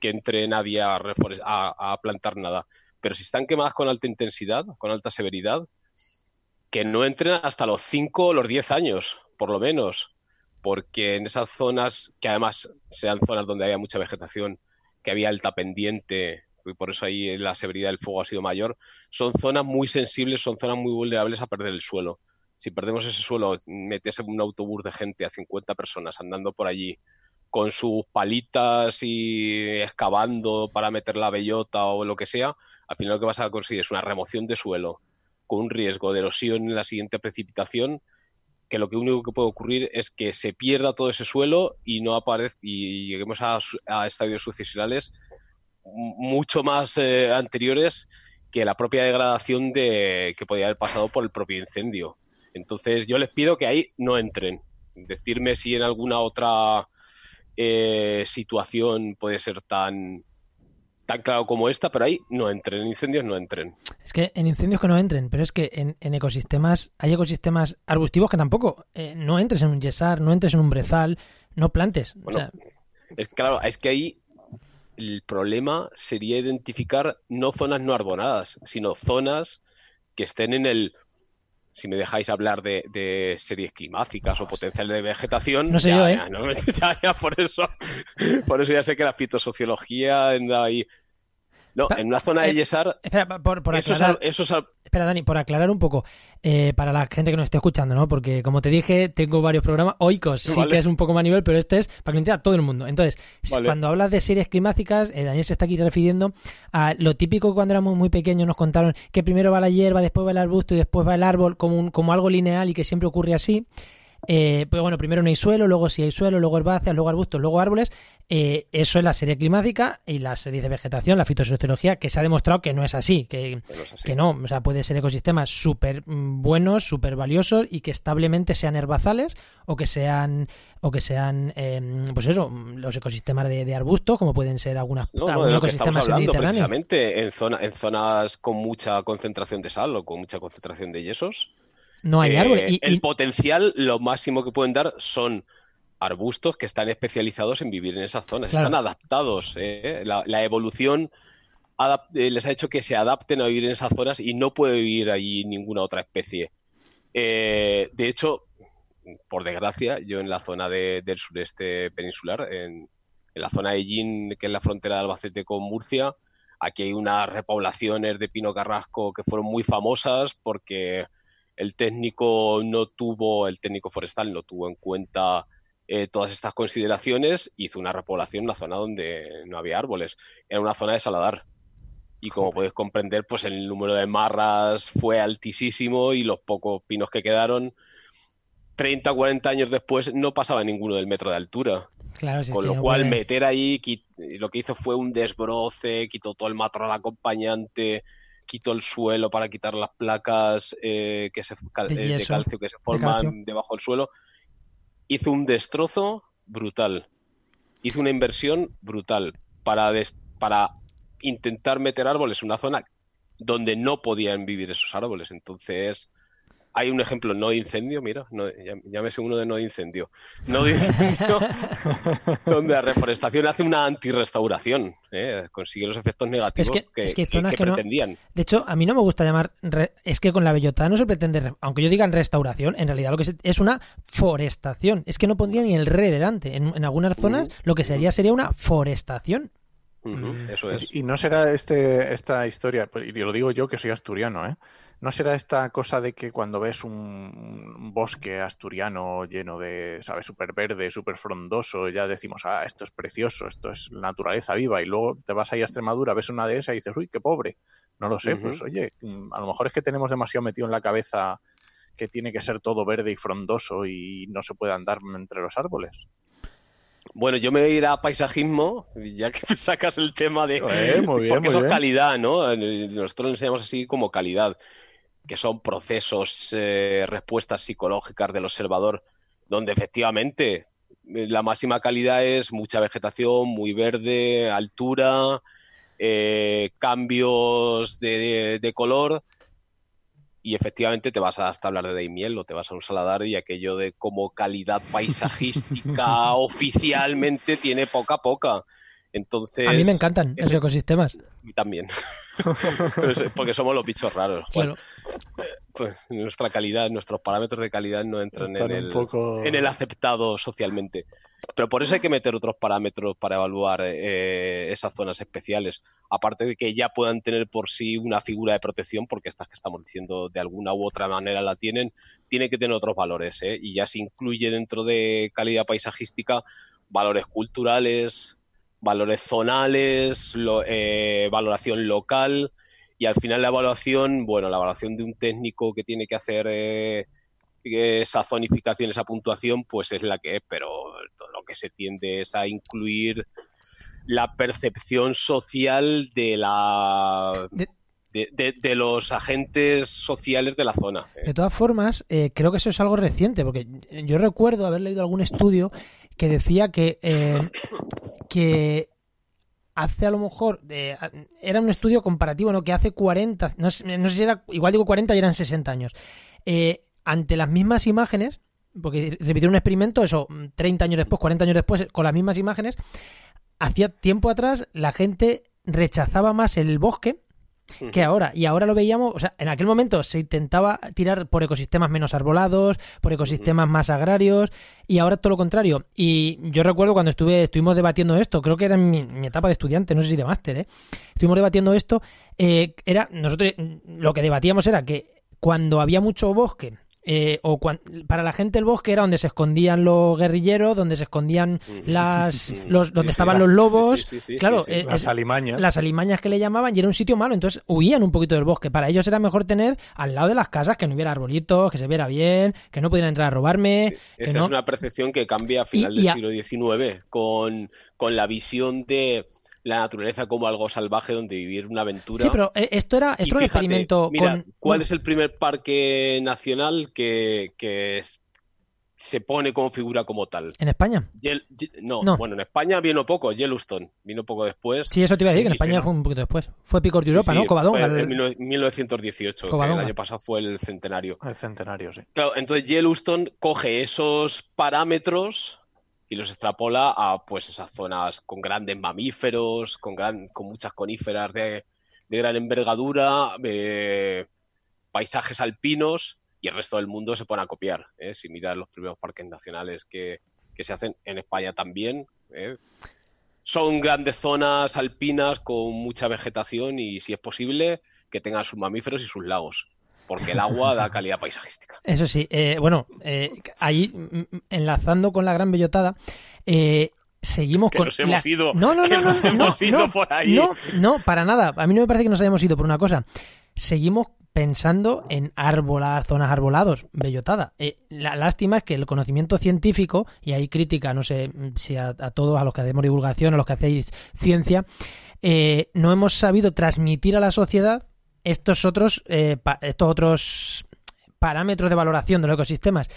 que entre nadie a, a- a plantar nada. Pero si están quemadas con alta intensidad con alta severidad que no entren hasta los 5 o los 10 años por lo menos porque en esas zonas que además sean zonas donde haya mucha vegetación que había alta pendiente y por eso ahí la severidad del fuego ha sido mayor, son zonas muy sensibles, son zonas muy vulnerables a perder el suelo. Si perdemos ese suelo, metes un autobús de gente a 50 personas andando por allí con sus palitas y excavando para meter la bellota o lo que sea, al final lo que vas a conseguir es una remoción de suelo con un riesgo de erosión en la siguiente precipitación que lo que único que puede ocurrir es que se pierda todo ese suelo y no aparezca y lleguemos a, estadios sucesionales mucho más eh, anteriores que la propia degradación de que podía haber pasado por el propio incendio. Entonces yo les pido que ahí no entren. Decirme si en alguna otra eh, situación puede ser tan tan claro como esta, pero ahí no entren, en incendios no entren. Es que en incendios que no entren, pero es que en, en ecosistemas, hay ecosistemas arbustivos que tampoco. eh, no entres en un yesar, no entres en un brezal, no plantes. O Bueno, sea, Es claro, es que ahí el problema sería identificar no zonas no arbonadas, sino zonas que estén en el. Si me dejáis hablar de, de series climáticas o potencial de vegetación, No sé ya, yo, ¿eh? ya, no, ya, ya, por eso, por eso ya sé que la fitosociología anda ahí. No, en una zona de eh, Yesar. Espera, por, por aclarar, Espera, Dani, por aclarar un poco, eh, para la gente que nos esté escuchando, ¿no? Porque como te dije, tengo varios programas. Oikos sí que es un poco más nivel, pero este es para que lo entienda todo el mundo. Entonces, cuando hablas de series climáticas, eh, Daniel se está aquí refiriendo a lo típico cuando éramos muy pequeños nos contaron que primero va la hierba, después va el arbusto y después va el árbol, como, como algo lineal y que siempre ocurre así. Eh, pues bueno, primero no hay suelo, luego sí hay suelo, luego herbáceas, luego arbustos, luego árboles. Eh, eso es la serie climática y la serie de vegetación, la fitosociología, que se ha demostrado que no es así, que, que no, o sea, puede ser ecosistemas súper mm, buenos, súper valiosos y que establemente sean herbazales o que sean o que sean, em, pues eso, los ecosistemas de, arbustos, como pueden ser algunas, no, algunos ecosistemas Precisamente en, zona, en zonas con mucha concentración de sal o con mucha concentración de yesos, no hay árboles. Eh, el potencial, lo máximo que pueden dar son arbustos que están especializados en vivir en esas zonas. Están adaptados. ¿eh? La, evolución eh, les ha hecho que se adapten a vivir en esas zonas y no puede vivir allí ninguna otra especie. de hecho, por desgracia, yo en la zona del sureste peninsular, en, en, la zona de Yin, que es la frontera de Albacete con Murcia, aquí hay unas repoblaciones de pino carrasco que fueron muy famosas porque el técnico no tuvo, el técnico forestal no tuvo en cuenta eh, todas estas consideraciones, hizo una repoblación en una zona donde no había árboles. Era una zona de saladar. Y como puedes comprender, pues el número de marras fue altísimo y los pocos pinos que quedaron, 30 o 40 años después, no pasaba ninguno del metro de altura. Claro, Con lo cual, meter ahí, lo que hizo fue un desbroce, quitó todo el matorral acompañante, quito el suelo para quitar las placas eh, que se, de, eh, calcio que se forman debajo del suelo. Hizo un destrozo brutal. Hizo una inversión brutal para, para intentar meter árboles en una zona donde no podían vivir esos árboles. Entonces, hay un ejemplo no de incendio, mira, no, llámese uno de no de incendio. No de incendio, donde la reforestación hace una antirrestauración, ¿eh? consigue los efectos negativos que, pretendían. de hecho, a mí no me gusta llamar. es que con la bellota no se pretende. Aunque yo diga restauración, en realidad lo que es una forestación. Es que no pondría ni el re delante. En, algunas zonas lo que sería sería una forestación. eso es. Y no será este esta historia, pues, y lo digo yo que soy asturiano, ¿eh? ¿No será esta cosa de que cuando ves un, bosque asturiano lleno de, ¿sabes?, súper verde, súper frondoso, ya decimos, ah, esto es precioso, esto es naturaleza viva, y luego te vas ahí a Extremadura, ves una de esas y dices, uy, qué pobre. No lo sé, pues oye, mm, a lo mejor es que tenemos demasiado metido en la cabeza que tiene que ser todo verde y frondoso y no se puede andar entre los árboles. Bueno, yo me voy a ir a paisajismo, ya que sacas el tema de... porque eso es calidad, ¿no? Nosotros lo enseñamos así como calidad que son procesos, eh, respuestas psicológicas del observador, donde efectivamente eh, la máxima calidad es mucha vegetación, muy verde, altura, eh, cambios de, color, y efectivamente te vas hasta hablar de Daimiel o te vas a un saladar y aquello de como calidad paisajística oficialmente tiene poca poca. Entonces, a mí me encantan esos ecosistemas. A mí también. Porque somos los bichos raros. Pues nuestra calidad, nuestros parámetros de calidad no entran en el, en el, aceptado socialmente. Pero por eso hay que meter otros parámetros para evaluar eh, esas zonas especiales. Aparte de que ya puedan tener por sí una figura de protección, porque estas que estamos diciendo de alguna u otra manera la tienen, tiene que tener otros valores. ¿eh? Y ya se incluye dentro de calidad paisajística valores culturales, valores zonales, eh, valoración local y al final la evaluación, bueno, la evaluación de un técnico que tiene que hacer eh, esa zonificación, esa puntuación, pues es la que es, pero todo lo que se tiende es a incluir la percepción social de la... De, los agentes sociales de la zona. ¿eh? De todas formas, creo que eso es algo reciente, porque yo recuerdo haber leído algún estudio que decía que, eh, que hace a lo mejor, era un estudio comparativo, ¿no? Que hace 40, no sé, si era, igual digo 40 y eran 60 años. Eh, ante las mismas imágenes, porque repitieron un experimento, eso, 30 años después, 40 años después, con las mismas imágenes, hacía tiempo atrás la gente rechazaba más el bosque que ahora. Y ahora lo veíamos, o sea, en aquel momento se intentaba tirar por ecosistemas menos arbolados, por ecosistemas más agrarios, y ahora todo lo contrario. Y yo recuerdo cuando estuve, estuvimos debatiendo esto, creo que era en mi, etapa de estudiante, no sé si de máster, ¿eh? Estuvimos debatiendo esto, eh, era, nosotros lo que debatíamos era que cuando había mucho bosque, eh, o para la gente el bosque era donde se escondían los guerrilleros, donde se escondían las los, donde estaban los lobos, claro, eh, las alimañas. Las alimañas que le llamaban y era un sitio malo, entonces huían un poquito del bosque. Para ellos era mejor tener al lado de las casas que no hubiera arbolitos, que se viera bien, que no pudieran entrar a robarme. Esa es una percepción que cambia a final del siglo XIX con, con la visión de la naturaleza como algo salvaje donde vivir una aventura. Sí, pero eh, esto era, esto un experimento mira, ¿Cuál es el primer parque nacional que, que se pone como figura como tal? ¿En España? no, bueno, en España vino poco, Yellowstone, vino poco después. Sí, eso te iba a decir, que en España fue un poquito después. Fue Picor de Europa, ¿no? Covadonga. en 1918, el año pasado fue el centenario. El centenario, sí. Claro, entonces Yellowstone coge esos parámetros y los extrapola a pues esas zonas con grandes mamíferos, con, gran, con muchas coníferas de, gran envergadura, eh, paisajes alpinos y el resto del mundo se pone a copiar. ¿eh? Si miras los primeros parques nacionales que, se hacen en España también, ¿eh? son grandes zonas alpinas con mucha vegetación y si es posible que tengan sus mamíferos y sus lagos porque el agua da calidad paisajística. Eso sí, eh, bueno, eh, ahí mm, enlazando con la gran bellotada, eh, seguimos con. Nos hemos ido, no, no, no, no, no, por ahí. no, no, para nada. A mí no me parece que nos hayamos ido por una cosa. Seguimos pensando en arbolar, zonas arbolados, bellotada. la lástima es que el conocimiento científico, y hay crítica, no sé si a, todos, a los que hacemos divulgación, a los que hacéis ciencia, no hemos sabido transmitir a la sociedad estos otros, eh, estos otros parámetros de valoración de los ecosistemas.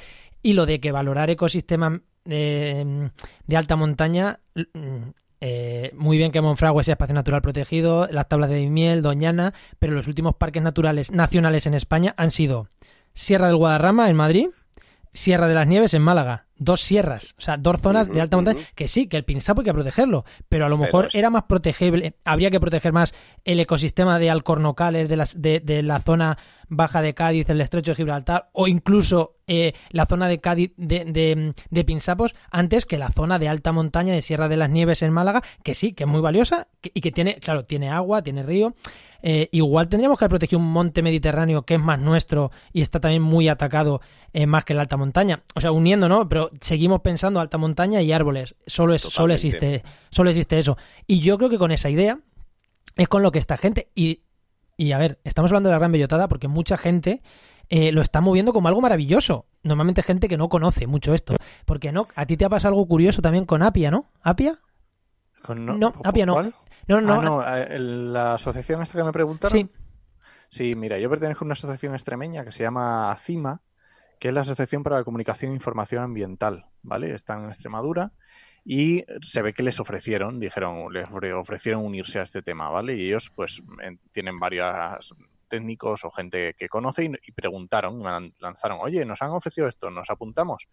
Y lo de que valorar ecosistemas eh, de alta montaña, mm, eh, muy bien que Monfragüe sea espacio natural protegido, las tablas de miel, Doñana, pero los últimos parques naturales nacionales en España han sido Sierra del Guadarrama en Madrid, Sierra de las Nieves en Málaga. Dos sierras, o sea, dos zonas de alta montaña. Que sí, que el Pinsapo hay que protegerlo, pero a lo mejor era más protegible, habría que proteger más el ecosistema de Alcornocales, de, las, de, la zona baja de Cádiz, el estrecho de Gibraltar, o incluso eh, la zona de Cádiz de, de, Pinsapos, antes que la zona de alta montaña de Sierra de las Nieves en Málaga, que sí, que es muy valiosa y que tiene, claro, tiene agua, tiene río. Eh, igual tendríamos que haber protegido un monte mediterráneo que es más nuestro y está también muy atacado eh, más que la alta montaña. O sea, uniendo, ¿no? Pero seguimos pensando alta montaña y árboles. Solo, es, solo, existe, solo existe eso. Y yo creo que con esa idea es con lo que esta gente. Y, y a ver, estamos hablando de la gran bellotada porque mucha gente eh, lo está moviendo como algo maravilloso. Normalmente gente que no conoce mucho esto. Porque no, a ti te ha pasado algo curioso también con Apia, ¿no? ¿Apia? No, Apia no. No, no, ah, no. Eh, la asociación esta que me preguntaron. Sí. Sí, mira, yo pertenezco a una asociación extremeña que se llama ACIMA, que es la Asociación para la Comunicación e Información Ambiental, ¿vale? Están en Extremadura y se ve que les ofrecieron, dijeron, les ofrecieron unirse a este tema, ¿vale? Y ellos, pues, tienen varios técnicos o gente que conoce y, preguntaron, lanzaron, oye, nos han ofrecido esto, nos apuntamos.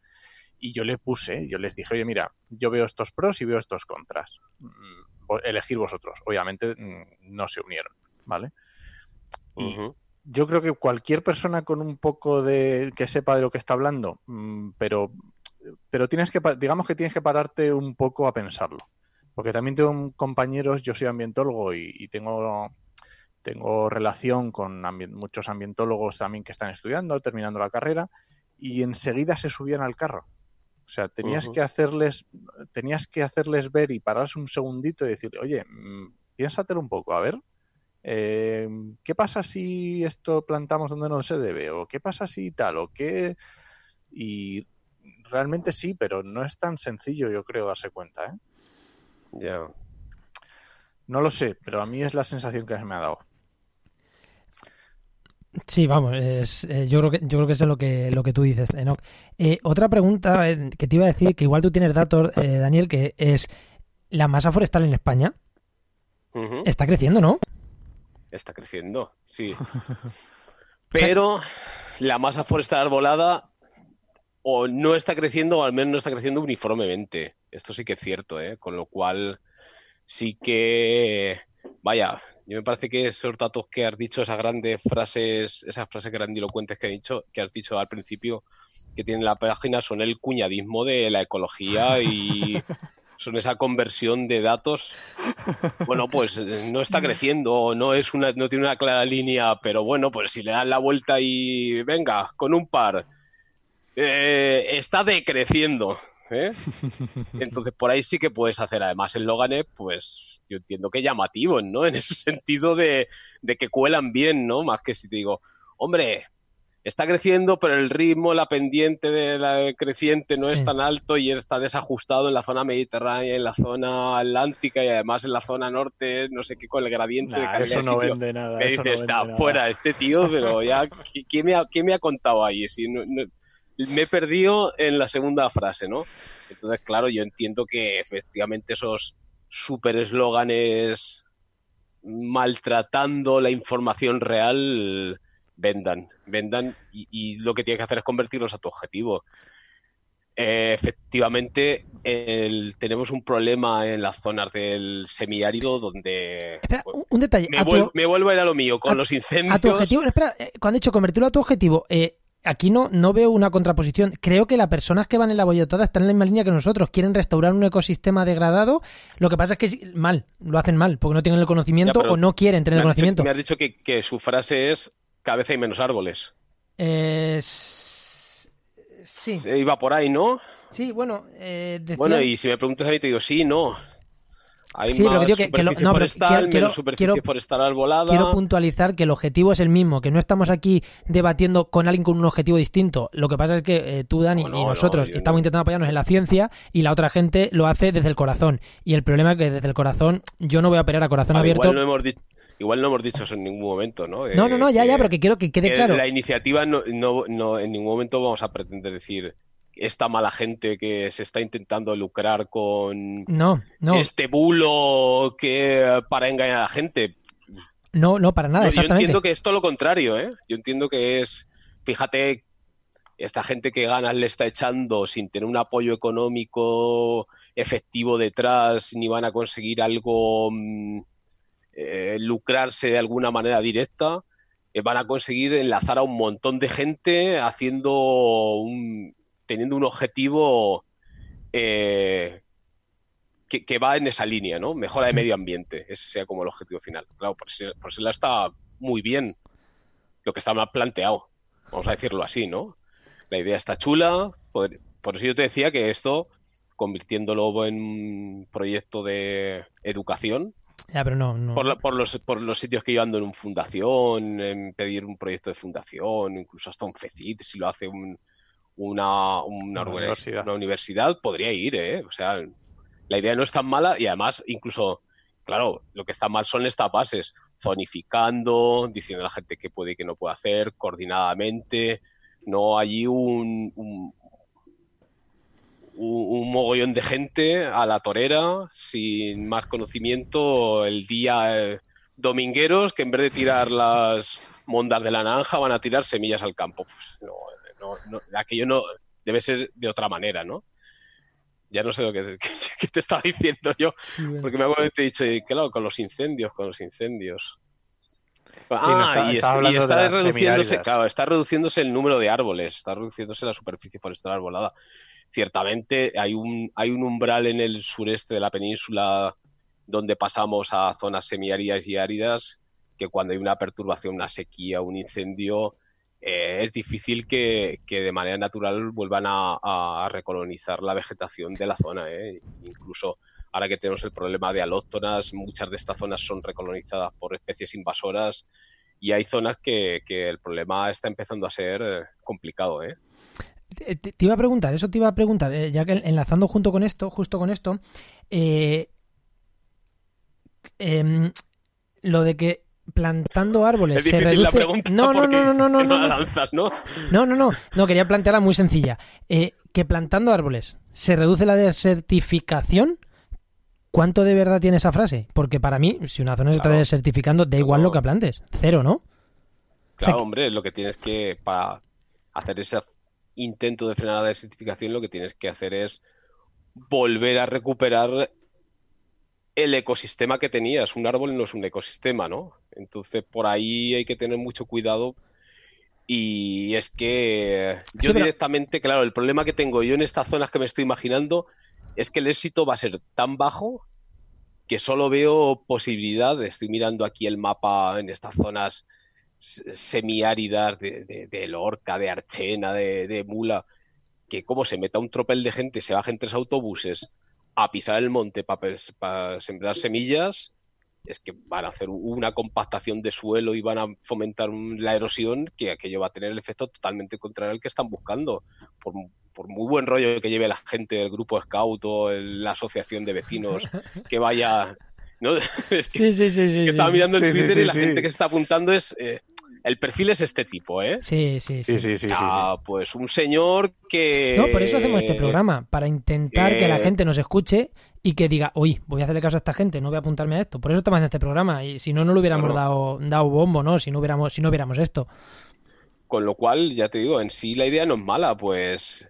Y yo les puse, yo les dije, oye, mira, yo veo estos pros y veo estos contras. Mm, elegir vosotros. Obviamente mm, no se unieron, ¿vale? yo creo que cualquier persona con un poco de que sepa de lo que está hablando, mm, pero pero tienes que digamos que tienes que pararte un poco a pensarlo, porque también tengo compañeros, yo soy ambientólogo y, tengo tengo relación con muchos ambientólogos también que están estudiando, terminando la carrera y enseguida se subían al carro. O sea, tenías que hacerles, tenías que hacerles ver y pararse un segundito y decir, oye, mm, piénsatelo un poco, a ver, eh, ¿qué pasa si esto plantamos donde no se debe? ¿O qué pasa si tal? ¿O qué? Y realmente sí, pero no es tan sencillo, yo creo, darse cuenta, ¿eh? Ya. No lo sé, pero a mí es la sensación que se me ha dado. Sí, vamos, es, eh, yo, creo que, yo creo que eso es lo que, lo que tú dices, Enoch. Eh, otra pregunta eh, que te iba a decir, que igual tú tienes datos, Daniel, que es la masa forestal en España está creciendo, ¿no? Está creciendo, sí. Pero la masa forestal arbolada o no está creciendo o al menos no está creciendo uniformemente. Esto sí que es cierto, ¿eh? Con lo cual sí que, vaya, Yo me parece que esos datos que has dicho, esas grandes frases, esas frases grandilocuentes que, has dicho, que has dicho al principio, que tiene la página, son el cuñadismo de la ecología y son esa conversión de datos. Bueno, pues eh, no está creciendo, no es una, no tiene una clara línea, pero bueno, pues si le dan la vuelta y venga, con un par, eh, está decreciendo. ¿Eh? Entonces por ahí sí que puedes hacer además el Loganet, pues yo entiendo que llamativos, ¿no? En ese sentido de, de que cuelan bien, ¿no? Más que si te digo, hombre, está creciendo, pero el ritmo, la pendiente de la creciente no es tan alto y está desajustado en la zona mediterránea, en la zona atlántica y además en la zona norte, no sé qué, con el gradiente de calidad. Eso no vende nada. Me dice, está fuera este tío, pero ya, ¿qué, me, ha, me ha contado ahí? Si me he perdido en la segunda frase, ¿no? Entonces, claro, yo entiendo que efectivamente esos super eslóganes maltratando la información real vendan, vendan y, lo que tienes que hacer es convertirlos a tu objetivo. Eh, efectivamente, tenemos un problema en las zonas del semiárido donde... Espera, pues, un detalle. Me, vuelvo a ir a lo mío, con los incendios... A tu objetivo, espera, eh, cuando he dicho convertirlo a tu objetivo, eh, aquí no, no veo una contraposición. Creo que las personas que van en la bollotada están en la misma línea que nosotros. Quieren restaurar un ecosistema degradado. Lo que pasa es que mal, lo hacen mal, porque no tienen el conocimiento o no quieren tener el conocimiento. me has dicho que, su frase es cada vez hay menos árboles. Sí. Iba por ahí, ¿no? Sí, bueno. Eh, bueno, y si me preguntas a mí, te digo sí, no. Hay sí, más que, que, no, forestal, quiero, superficie forestal arbolada. Quiero puntualizar que el objetivo es el mismo, que no estamos aquí debatiendo con alguien con un objetivo distinto. Lo que pasa es que eh, tú, Dani, y nosotros estamos intentando apoyarnos en la ciencia y la otra gente lo hace desde el corazón. Y el problema es que desde el corazón yo no voy a operar a corazón abierto. Igual no, hemos dicho, igual no hemos dicho eso en ningún momento, ¿no? No, no, no, ya, ya, pero que quiero que quede claro. La iniciativa no, no, no, en ningún momento vamos a pretender decir esta mala gente que se está intentando lucrar con no, no. este bulo que para engañar a la gente. No, no, para nada, exactamente. Yo entiendo que es todo lo contrario, ¿eh? Yo entiendo que es, fíjate, esta gente que ganas le está echando sin tener un apoyo económico efectivo detrás, ni van a conseguir algo, mm, eh, lucrarse de alguna manera directa, eh, van a conseguir enlazar a un montón de gente haciendo un, teniendo un objetivo eh, que, va en esa línea, ¿no? Mejora de medio ambiente, ese sea como el objetivo final. Claro, por eso, por eso está muy bien lo que está mal planteado, vamos a decirlo así, ¿no? La idea está chula, por, eso yo te decía que esto, convirtiéndolo en un proyecto de educación, ya, pero no, no. Por, los, por los sitios que yo ando en un fundación, en pedir un proyecto de fundación, incluso hasta un FECIT, si lo hace un, una, una, universidad. podría ir, ¿eh? O sea, la idea no es tan mala y además incluso, claro, lo que está mal son estas bases, zonificando, diciendo a la gente qué puede y qué no puede hacer, coordinadamente, no allí un, un, un, mogollón de gente a la torera, sin más conocimiento, el día eh, domingueros, que en vez de tirar las mondas de la naranja van a tirar semillas al campo. Pues no, no, no, aquello no debe ser de otra manera, ¿no? Ya no sé lo que, te estaba diciendo yo, porque me acuerdo que te he dicho, claro, con los incendios, con los incendios. ah, y, está, reduciéndose, claro, está reduciéndose el número de árboles, está reduciéndose la superficie forestal arbolada. Ciertamente hay un, hay un umbral en el sureste de la península donde pasamos a zonas semiáridas y áridas que cuando hay una perturbación, una sequía, un incendio, eh, es difícil que, de manera natural vuelvan a, recolonizar la vegetación de la zona. ¿eh? Incluso ahora que tenemos el problema de alóctonas, muchas de estas zonas son recolonizadas por especies invasoras y hay zonas que, el problema está empezando a ser eh, complicado. Te, iba a preguntar, eso te iba a preguntar, ya que enlazando junto con esto, justo con esto, em, lo de que plantando árboles. Se reduce... la pregunta no, no, no, no, no, no, no, ¿no? no, no, no, no, quería plantearla muy sencilla. Eh, que plantando árboles se reduce la desertificación. ¿Cuánto de verdad tiene esa frase? Porque para mí, si una zona se está desertificando, da igual lo que plantes. Cero, ¿no? Claro, hombre, lo que tienes que, para hacer ese intento de frenar la desertificación, lo que tienes que hacer es volver a recuperar el ecosistema que tenías. Un árbol no es un ecosistema, ¿no? Entonces, por ahí hay que tener mucho cuidado. Y es que yo Sí, pero- directamente, claro, el problema que tengo yo en estas zonas que me estoy imaginando es que el éxito va a ser tan bajo que solo veo posibilidad. Estoy mirando aquí el mapa en estas zonas semiáridas de, de, de Lorca, de Archena, de, de Mula, que como se meta un tropel de gente, se bajen tres autobuses a pisar el monte para sembrar semillas, es que van a hacer una compactación de suelo y van a fomentar un- la erosión, que aquello va a tener el efecto totalmente contrario al que están buscando. Por, por muy buen rollo que lleve la gente, el grupo scout o el- la asociación de vecinos, que vaya... ¿no? Es que, Sí, sí, sí, sí. que sí. estaba mirando sí, Twitter y la gente que está apuntando es... eh, el perfil es este tipo, ¿eh? Sí, sí, sí. Sí, sí, sí. Ah, pues un señor que... No, por eso hacemos este programa, para intentar que la eh, gente nos escuche y que diga, oye, voy a hacerle caso a esta gente, no voy a apuntarme a esto. Por eso estamos haciendo este programa y si no, no lo hubiéramos Claro. dado, dado bombo, ¿no? Si no hubiéramos, si no viéramos esto. Con lo cual, ya te digo, en sí la idea no es mala, pues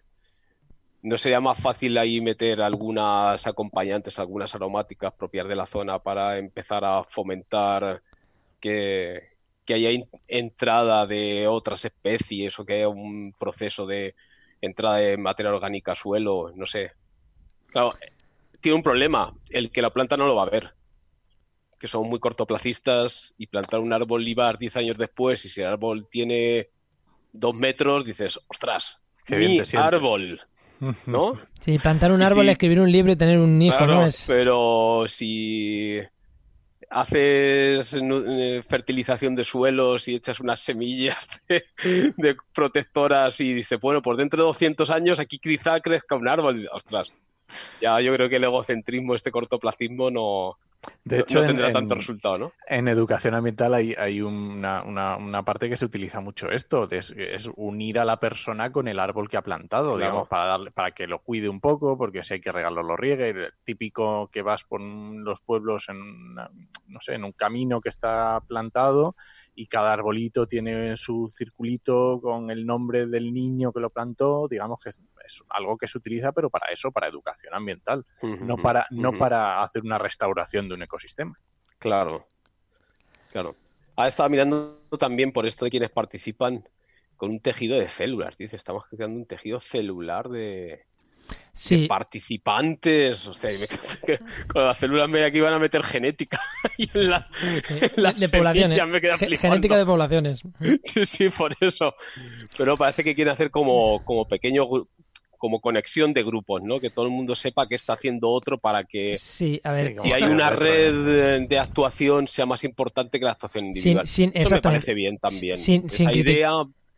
no sería más fácil ahí meter algunas acompañantes, algunas aromáticas propias de la zona para empezar a fomentar que, que haya entrada de otras especies o que haya un proceso de entrada de materia orgánica a suelo, no sé. Claro, tiene un problema, el que la planta no lo va a ver. Que son muy cortoplacistas y plantar un árbol libar 10 años después y si el árbol tiene dos metros, dices, ostras, Qué bien mi te sientes". árbol, ¿no? Sí, plantar un árbol, sí. escribir un libro y tener un hijo, Claro, ¿no? Es... pero si haces eh, fertilización de suelos y echas unas semillas de, de protectoras y dices, bueno, por dentro de 200 años aquí quizá crezca un árbol, y, ostras, ya yo creo que el egocentrismo, este cortoplacismo no, De no- hecho, no en- tendrá en- tanto resultado, ¿no? En educación ambiental hay, hay una, una- una parte que se utiliza mucho esto, es, es unir a la persona con el árbol que ha plantado, Claro. digamos, para darle, para que lo cuide un poco, porque si hay que regarlo, lo riegue. El Típico que vas por los pueblos en, una- no sé, en un camino que está plantado y cada arbolito tiene su circulito con el nombre del niño que lo plantó, digamos que es, es algo que se utiliza, pero para eso, para educación ambiental, no para, no para hacer una restauración de un ecosistema. Claro, claro. Ahora estaba mirando también por esto de quienes participan con un tejido de células. Dice, estamos creando un tejido celular de, Sí, participantes. O sea, y me- con las células me aquí van a meter genética. y en la- sí, en las de poblaciones. me queda. Genética de poblaciones. Sí, sí, por eso. Pero parece que quiere hacer como, como pequeño gru- como conexión de grupos, ¿no? Que todo el mundo sepa qué está haciendo otro para que Sí, a ver. Y hay una red de actuación sea más importante que la actuación individual. sin- Eso me parece bien también. Sin- Esa sin criti- idea,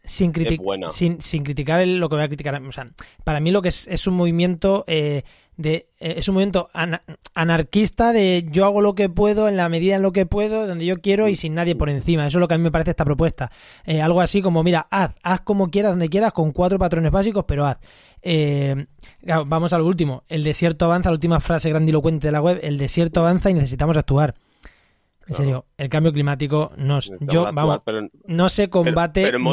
sin, criti- sin, sin criticar el- lo que voy a criticar. O sea, para mí lo que es, es un movimiento eh, de eh, es un movimiento ana- anarquista de yo hago lo que puedo en la medida en lo que puedo, donde yo quiero y sin nadie por encima. Eso es lo que a mí me parece esta propuesta. Eh, algo así como, mira, haz, haz como quieras, donde quieras, con cuatro patrones básicos, pero haz. Eh, vamos al último. El desierto avanza, la última frase grandilocuente de la web. El desierto avanza y necesitamos actuar. En serio, el cambio climático yo, vamos, pero, no se combate. pero en, no-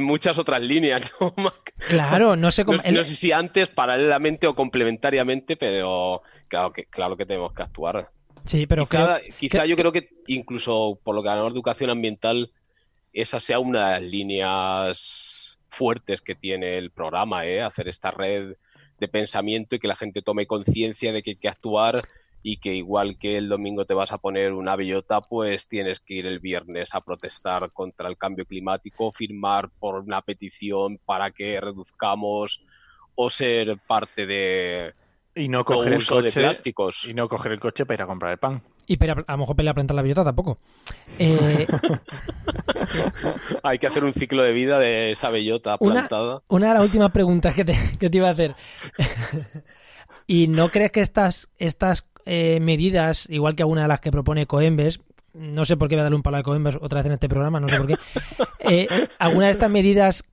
muchas otras líneas. ¿no? Claro, no se No, no sé si antes, paralelamente o complementariamente, pero claro que, claro que tenemos que actuar. Sí, pero quizá quizá que- yo creo que incluso por lo que hablamos de educación ambiental, esa sea una de las líneas fuertes que tiene el programa, ¿eh? hacer esta red de pensamiento y que la gente tome conciencia de que hay que actuar y que igual que el domingo te vas a poner una bellota, pues tienes que ir el viernes a protestar contra el cambio climático, firmar por una petición para que reduzcamos o ser parte de Y no coger el uso de coche plásticos. y no coger el coche para ir a comprar el pan. Y pera- a lo mejor pelea a plantar la bellota tampoco. Eh, Hay que hacer un ciclo de vida de esa bellota Una- plantada. una de las últimas preguntas que te, que te iba a hacer. ¿Y no crees que estas, estas eh, medidas, igual que alguna de las que propone Coembes, no sé por qué voy a darle un palo a Coembes otra vez en este programa, no sé por qué, eh, algunas de estas medidas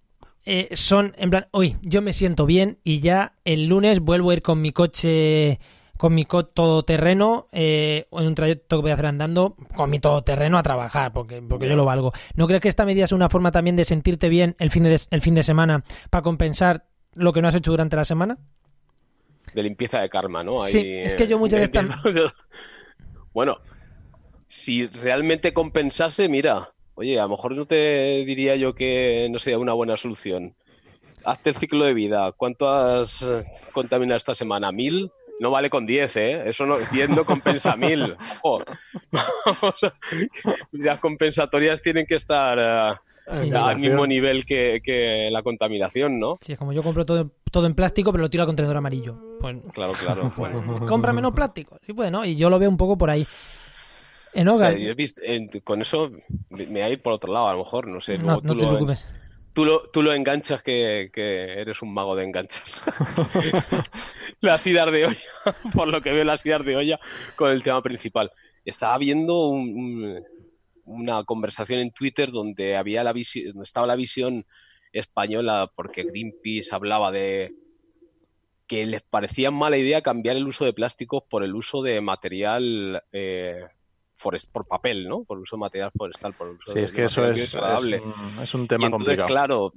eh, son en plan, hoy yo me siento bien y ya el lunes vuelvo a ir con mi coche con mi co todoterreno eh, o en un trayecto que voy a hacer andando con mi todoterreno a trabajar porque, porque yo lo valgo. ¿No crees que esta medida es una forma también de sentirte bien el fin de, el fin de semana para compensar lo que no has hecho durante la semana? De limpieza de karma, ¿no? Sí, es que yo muchas veces tam- Bueno, si realmente compensase, mira, oye, a lo mejor no te diría yo que no sería una buena solución. Hazte el ciclo de vida. ¿Cuánto has eh, contaminado esta semana? ¿Mil? No vale con 10, ¿eh? Eso no, 10 no compensa mil. Ojo. Las compensatorias tienen que estar eh, Sí. al mismo nivel que, que la contaminación, ¿no? Sí, es como yo compro todo, todo en plástico, pero lo tiro al contenedor amarillo. Pues Claro, claro. compra menos plástico. Sí, puede, ¿no? Y yo lo veo un poco por ahí. En O Hogar, sea, yo he visto- en- con eso me voy a ir por otro lado, a lo mejor, no sé. no, tú te lo- preocupes. Tú lo, tú lo enganchas que, que eres un mago de enganchar. las idas de olla, por lo que veo las idas de olla con el tema principal. Estaba viendo un- un- una conversación en Twitter donde había la visión, estaba la visión española porque Greenpeace hablaba de que les parecía mala idea cambiar el uso de plásticos por el uso de material eh, forest, por papel, ¿no? Por el uso de material forestal, por el uso Sí, de- es que eso es, es, un, es un Y tema entonces, complicado. claro,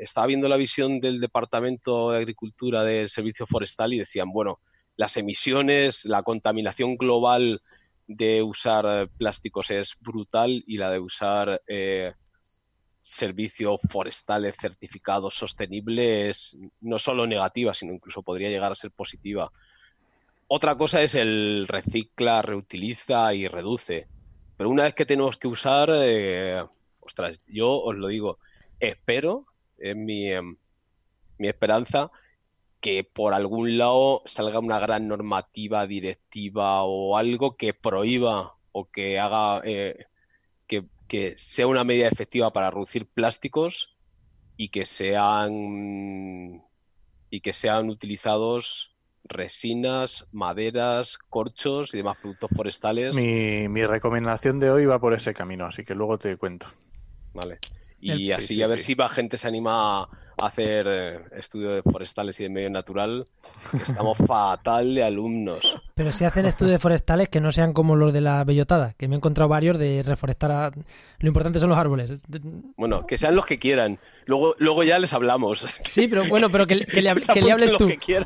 estaba viendo la visión del Departamento de Agricultura del Servicio Forestal y decían, bueno, las emisiones, la contaminación global de usar eh, plásticos es brutal y la de usar eh, servicios forestales certificados sostenibles es no solo negativa, sino incluso podría llegar a ser positiva. Otra cosa es el recicla, reutiliza y reduce. Pero una vez que tenemos que usar, eh, ostras, yo os lo digo, espero, es mi, em, mi esperanza, que por algún lado salga una gran normativa directiva o algo que prohíba o que haga eh, que, que sea una medida efectiva para reducir plásticos y que sean y que sean utilizados resinas, maderas, corchos y demás productos forestales. Mi, mi recomendación de hoy va por ese camino, así que luego te cuento. Vale. El- Y Sí, así sí, a ver sí. si más gente se anima a hacer eh, estudios forestales y de medio natural. Estamos fatal de alumnos. Pero si hacen estudios forestales que no sean como los de la bellotada, que me he encontrado varios de reforestar a... Lo importante son los árboles. Bueno, que sean los que quieran. Luego, luego ya les hablamos. Sí, pero bueno, pero que, que le, que hables tú. que.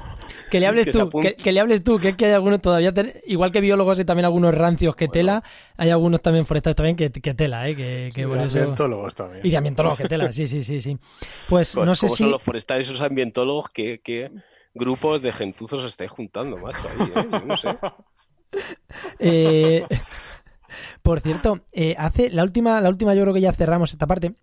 Que le hables que tú, que, que le hables tú, que es que hay algunos todavía, ten- igual que biólogos hay también algunos rancios que tela, hay algunos también forestales también que, que tela, ¿eh? que, que Y por eso... ambientólogos también. Y de ambientólogos que tela, sí, sí, sí, sí. Pues Co- no sé ¿Cómo si... son los forestales y esos ambientólogos? ¿Qué, qué grupos de gentuzos estáis juntando, macho? Ahí, ¿eh? Yo no sé. Eh, por cierto, eh, hace la última, la última yo creo que ya cerramos esta parte.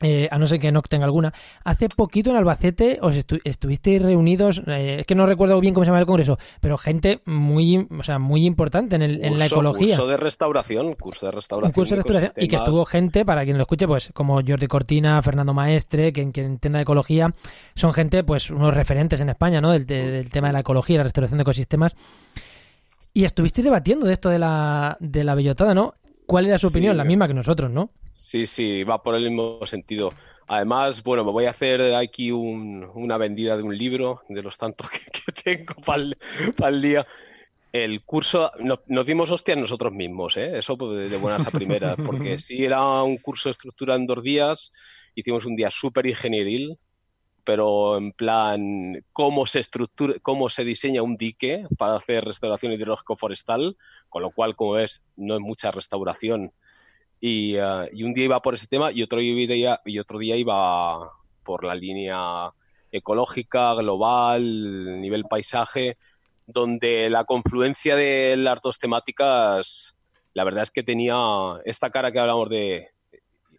Eh, a no ser que no tenga alguna. Hace poquito en Albacete os estu- estuvisteis reunidos, eh, es que no recuerdo bien cómo se llama el congreso, pero gente muy, o sea, muy importante en, el- en la ecología. Curso de restauración, curso de restauración. Un curso de restauración y que estuvo gente, para quien lo escuche, pues como Jordi Cortina, Fernando Maestre, quien, quien entienda de ecología, son gente, pues unos referentes en España, ¿no? Del, de- del tema de la ecología y la restauración de ecosistemas. Y estuviste debatiendo de esto de la, de la bellotada, ¿no? ¿Cuál era su Sí. opinión? La misma que nosotros, ¿no? Sí, sí, va por el mismo sentido. Además, bueno, me voy a hacer aquí un- una vendida de un libro, de los tantos que, que tengo para el, día. El curso, no- nos dimos hostias nosotros mismos, ¿eh? Eso pues, de, de buenas a primeras, porque sí era un curso de estructura en dos días, hicimos un día súper ingenieril, pero en plan, cómo se estructura, cómo se diseña un dique para hacer restauración hidrológico-forestal, con lo cual, como ves, no es mucha restauración y, eh, y un día iba por ese tema y otro día, y otro día iba por la línea ecológica, global, nivel paisaje, donde la confluencia de las dos temáticas, la verdad es que tenía esta cara que hablamos de,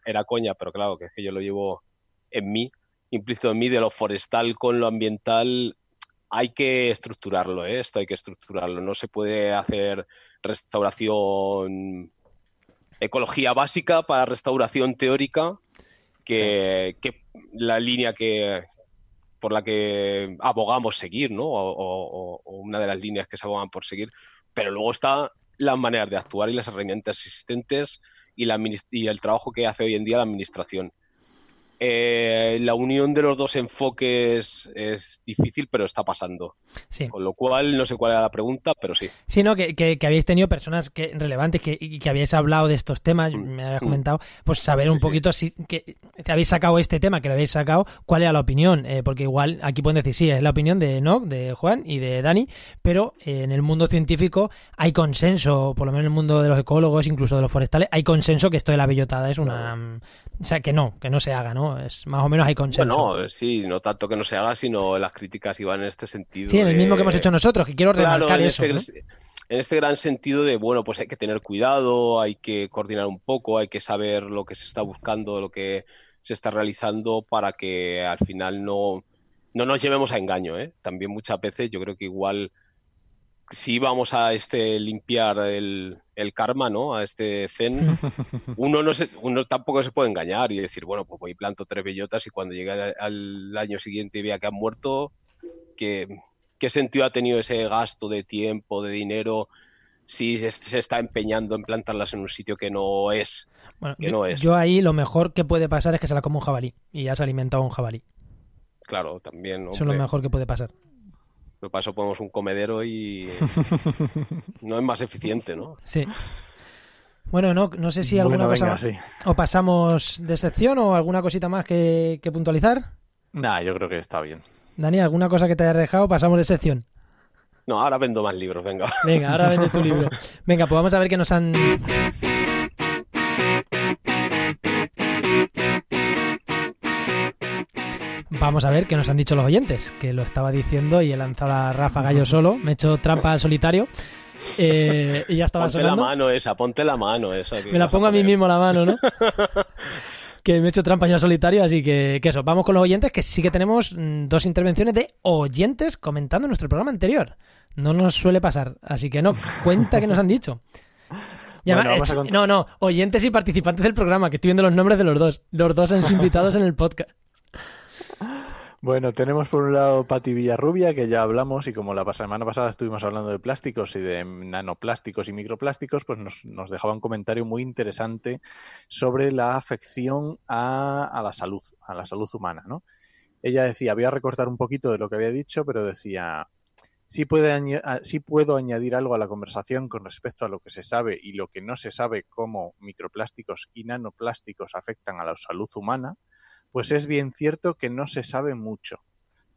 era coña, pero claro, que es que yo lo llevo en mí, implícito en mí, de lo forestal con lo ambiental, hay que estructurarlo, ¿eh? esto hay que estructurarlo, no se puede hacer restauración ecología básica para restauración teórica, que, que la línea que por la que abogamos seguir, ¿no? O, o- o una de las líneas que se abogan por seguir. Pero luego están las maneras de actuar y las herramientas existentes y, la, y el trabajo que hace hoy en día la administración. Eh, la unión de los dos enfoques es difícil, pero está pasando. Sí. Con lo cual, no sé cuál era la pregunta, pero sí. Sí, no, que, que, que habéis tenido personas que, relevantes que, y que habéis hablado de estos temas, Mm. me habéis Mm. comentado, pues saber Sí, un sí. poquito si, que, si habéis sacado este tema, que lo habéis sacado, cuál era la opinión, eh, porque igual aquí pueden decir, sí, es la opinión de Enoch, de Juan y de Dani, pero eh, en el mundo científico hay consenso, por lo menos en el mundo de los ecólogos, incluso de los forestales, hay consenso que esto de la bellotada es una... O sea, que no, que no se haga, ¿no? Es, más o menos hay consenso. Bueno, sí, no tanto que no se haga, sino las críticas iban en este sentido. sí, en el de- mismo que hemos hecho nosotros, que quiero Claro, remarcar en eso. este, ¿no? en este gran sentido de, bueno, pues hay que tener cuidado, hay que coordinar un poco, hay que saber lo que se está buscando, lo que se está realizando para que al final no, no nos llevemos a engaño, ¿eh? También muchas veces yo creo que igual si vamos a este limpiar el, el karma, ¿no? A este zen, uno no se, uno tampoco se puede engañar y decir, bueno, pues voy y planto tres bellotas y cuando llegue al, año siguiente y vea que han muerto, que ¿qué sentido ha tenido ese gasto de tiempo, de dinero, si se, se está empeñando en plantarlas en un sitio que no es? Bueno, que yo, no es. yo ahí lo mejor que puede pasar es que se la coma un jabalí y ya se ha alimentado un jabalí. Claro, también, Eso es lo mejor que puede pasar. De paso ponemos un comedero y no es más eficiente, ¿no? Sí. Bueno, no, no sé si alguna Bueno, cosa venga, más. sí. O pasamos de sección o alguna cosita más que, que puntualizar. Nah, yo creo que está bien. Dani, ¿alguna cosa que te hayas dejado? Pasamos de sección. No, ahora vendo más libros, venga. Venga, ahora vende tu libro. Venga, pues vamos a ver qué nos han. Vamos a ver qué nos han dicho los oyentes, que lo estaba diciendo y he lanzado la ráfaga yo solo, me he hecho trampa al solitario eh, y ya estaba Ponte la sonando. mano esa, ponte la mano esa. Me la pongo a mí mismo la mano, ¿no? que me he hecho trampa yo solitario, así que, que eso, vamos con los oyentes, que sí que tenemos mm, dos intervenciones de oyentes comentando nuestro programa anterior. No nos suele pasar, así que no, cuenta que nos han dicho. Y Bueno, además, vamos a contar. no, no, oyentes y participantes del programa, que estoy viendo los nombres de los dos. Los dos han sido invitados en el podcast. Bueno, tenemos por un lado Pati Villarrubia, que ya hablamos, y como la semana pasada estuvimos hablando de plásticos y de nanoplásticos y microplásticos, pues nos, dejaba un comentario muy interesante sobre la afección a, la salud, a la salud humana, ¿no? Ella decía, voy a recortar un poquito de lo que había dicho, pero decía, sí, puede sí puedo añadir algo a la conversación con respecto a lo que se sabe y lo que no se sabe cómo microplásticos y nanoplásticos afectan a la salud humana pues es bien cierto que no se sabe mucho.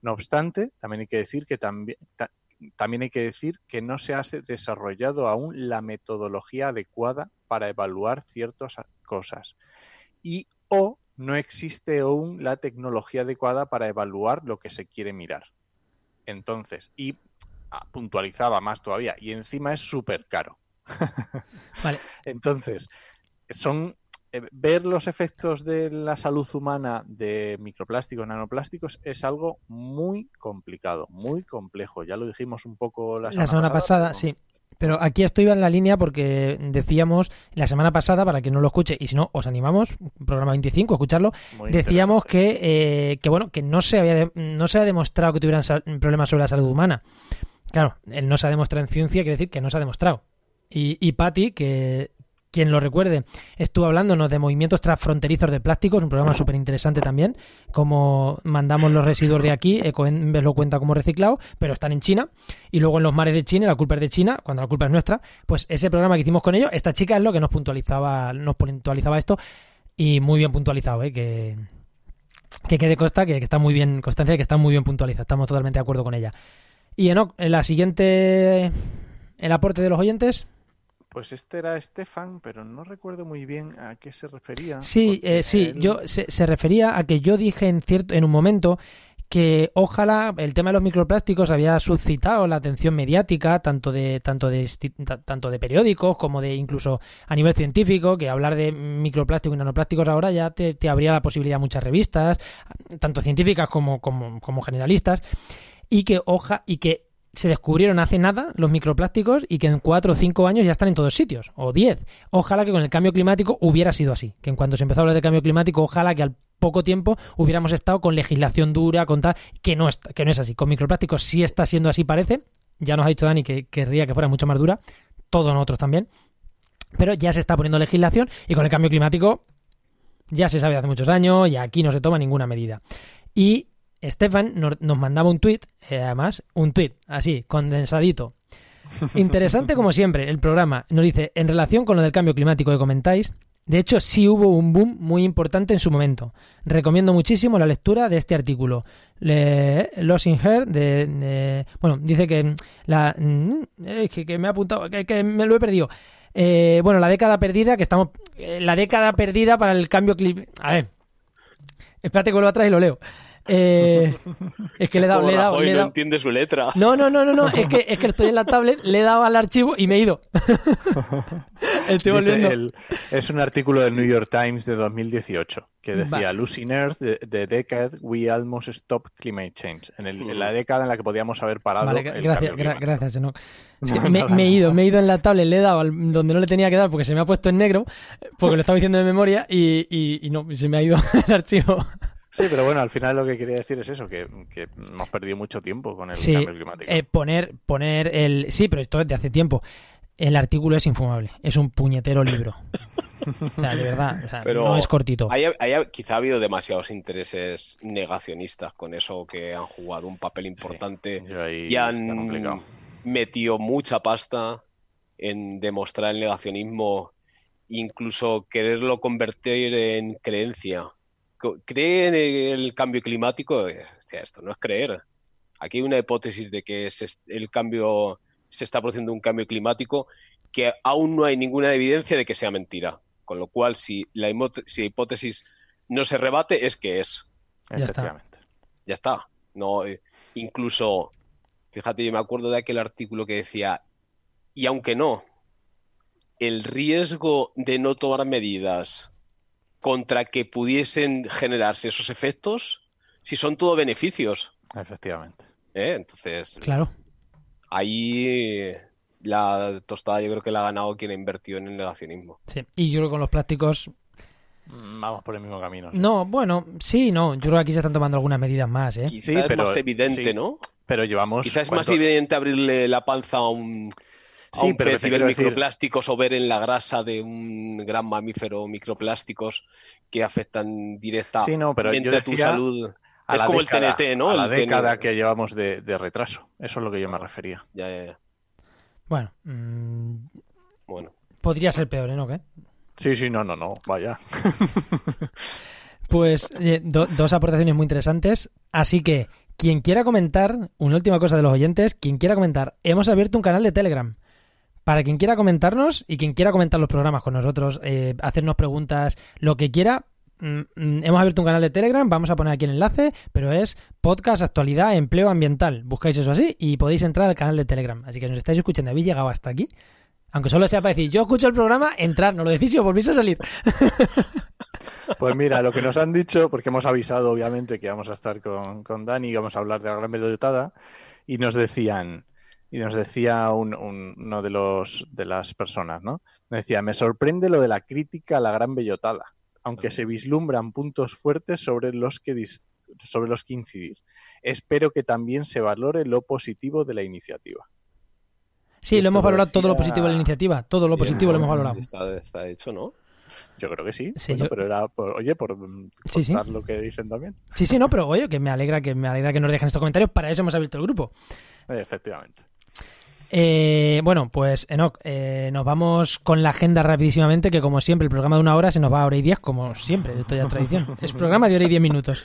No obstante, también hay que decir que también, ta- también hay que decir que no se ha desarrollado aún la metodología adecuada para evaluar ciertas cosas. Y o no existe aún la tecnología adecuada para evaluar lo que se quiere mirar. Entonces, y ah, puntualizaba más todavía, y encima es súper caro. Vale. Entonces, son ver los efectos de la salud humana de microplásticos, nanoplásticos es algo muy complicado, muy complejo. Ya lo dijimos un poco la semana, La semana pasada, pero- sí. Pero aquí estoy en la línea porque decíamos la semana pasada, para que no lo escuche, y si no, os animamos, programa 25, a escucharlo, muy decíamos que, eh, que bueno que no se había no se ha demostrado que tuvieran problemas sobre la salud humana claro el no se ha demostrado en ciencia quiere decir que no se ha demostrado y, y Patty que quien lo recuerde estuvo hablándonos de movimientos transfronterizos de plásticos un programa súper interesante también como mandamos los residuos de aquí Ecoembes lo cuenta como reciclado pero están en China y luego en los mares de China la culpa es de China cuando la culpa es nuestra pues ese programa que hicimos con ellos esta chica es lo que nos puntualizaba nos puntualizaba esto y muy bien puntualizado, ¿eh? que, que quede costa, que, que está muy bien, constancia, que está muy bien puntualizada. Estamos totalmente de acuerdo con ella. Y en la siguiente, el aporte de los oyentes. Pues este era Estefan, pero no recuerdo muy bien a qué se refería. Sí, eh, sí, él- yo se, se refería a que yo dije en cierto, en un momento que ojalá el tema de los microplásticos había suscitado la atención mediática tanto de tanto de tanto de periódicos como de incluso a nivel científico que hablar de microplásticos y nanoplásticos ahora ya te, te abría la posibilidad a muchas revistas tanto científicas como, como, como generalistas y que hoja y que se descubrieron hace nada los microplásticos y que en cuatro o cinco años ya están en todos sitios, o diez. Ojalá que con el cambio climático hubiera sido así, que en cuanto se empezó a hablar de cambio climático, ojalá que al poco tiempo hubiéramos estado con legislación dura, con tal, que no, está, que no es así. Con microplásticos sí está siendo así, parece. Ya nos ha dicho Dani que querría que fuera mucho más dura, todos nosotros también. Pero ya se está poniendo legislación y con el cambio climático ya se sabe hace muchos años y aquí no se toma ninguna medida. Y Stefan nos, mandaba un tuit, eh, además, un tuit, así, condensadito. Interesante como siempre el programa. Nos dice, en relación con lo del cambio climático que comentáis, de hecho sí hubo un boom muy importante en su momento. Recomiendo muchísimo la lectura de este artículo. Le, Her de, Bueno, dice que la... mm, que, me ha apuntado, que, que me lo he perdido. Eh, bueno, la década perdida, que estamos... eh, la década perdida para el cambio climático... A ver. Espérate que vuelvo atrás y lo leo. Eh, es que le he dado... Como Le he dado, le he no dado- entiende su letra. no, no, no, no, no, es que, es que estoy en la tablet, le he dado al archivo y me he ido. Estoy volviendo. el- es un artículo del New York Times de 2018 que decía Vale. Losing Earth, the, the decade we almost stopped climate change. En, el- en la Mm. década en la que podíamos haber parado Vale, el gracias, cambio gra- climático. gracias, Enoch. Es que No, me, he ido, me he ido en la tablet, le he dado al- donde no le tenía que dar porque se me ha puesto en negro, porque lo estaba diciendo de memoria y, y- y no, se me ha ido el archivo. Sí, pero bueno, al final lo que quería decir es eso, que, que hemos perdido mucho tiempo con el Sí, cambio climático. eh, poner, poner el... Sí, pero esto es de hace tiempo. El artículo es infumable, es un puñetero libro. O sea, de verdad, o sea, Pero no es cortito. Hay, hay- quizá ha habido demasiados intereses negacionistas con eso que han jugado un papel importante ahí y han metido mucha pasta en demostrar el negacionismo, incluso quererlo convertir en creencia. ¿Cree en el cambio climático? Eh, hostia, esto no es creer. Aquí hay una hipótesis de que se el cambio se está produciendo un cambio climático que aún no hay ninguna evidencia de que sea mentira. Con lo cual, si la, himo- si la hipótesis no se rebate, es que es. Ya está. Efectivamente. Ya está. No, eh, incluso, fíjate, yo me acuerdo de aquel artículo que decía, y aunque no, el riesgo de no tomar medidas contra que pudiesen generarse esos efectos, si son todo beneficios. Efectivamente. ¿eh? Entonces, Claro. ahí la tostada yo creo que la ha ganado quien ha invertido en el negacionismo. Sí. Y yo creo que con los plásticos Mm, Vamos por el mismo camino. sí. No, bueno, sí, no. Yo creo que aquí se están tomando algunas medidas más, ¿eh? Quizá Sí, es pero- más evidente, sí. ¿no? Pero llevamos... Quizá es más evidente abrirle la panza a un, a Sí, un pero decir- microplásticos o ver en la grasa de un gran mamífero microplásticos que afectan directamente Sí, no, pero yo a tu salud. a es la como década- el TNT, ¿no? A la El TNT. década que llevamos de, de retraso. Eso es lo que yo me refería. Ya, ya, ya. Bueno, mm, Bueno, podría ser peor, ¿eh? ¿No? ¿Qué? Sí, sí, no, no, no. Vaya. Pues eh, do- dos aportaciones muy interesantes. Así que, quien quiera comentar, una última cosa de los oyentes, quien quiera comentar, hemos abierto un canal de Telegram. Para quien quiera comentarnos y quien quiera comentar los programas con nosotros, eh, hacernos preguntas, lo que quiera, mm, mm, hemos abierto un canal de Telegram, vamos a poner aquí el enlace, pero es podcast, actualidad, empleo ambiental. Buscáis eso así y podéis entrar al canal de Telegram. Así que si nos estáis escuchando, habéis llegado hasta aquí. Aunque solo sea para decir, yo escucho el programa, entrar, no lo decís y os volvéis a salir. Pues mira, lo que nos han dicho, porque hemos avisado obviamente que vamos a estar con, con Dani y vamos a hablar de la gran bellotada, y nos decían, y nos decía un- un- uno de los de las personas, ¿no? Nos decía, me sorprende lo de la crítica a la gran bellotada, aunque se vislumbran puntos fuertes sobre los que dis- sobre los que incidir. Espero que también se valore lo positivo de la iniciativa. Sí, lo hemos lo valorado todo lo positivo de la iniciativa, todo lo positivo lo hemos valorado. está, está hecho, ¿no? Yo creo que sí, Sí, Bueno, yo- pero era por, oye, por Sí, lo que dicen también. Sí, sí, no, pero oye, que me alegra que me alegra que nos dejen estos comentarios, para eso hemos abierto el grupo. Efectivamente. Eh, bueno, pues Enoch, eh, nos vamos con la agenda rapidísimamente, que como siempre el programa de una hora se nos va a hora y diez, como siempre, esto ya es tradición. Es programa de hora y diez minutos.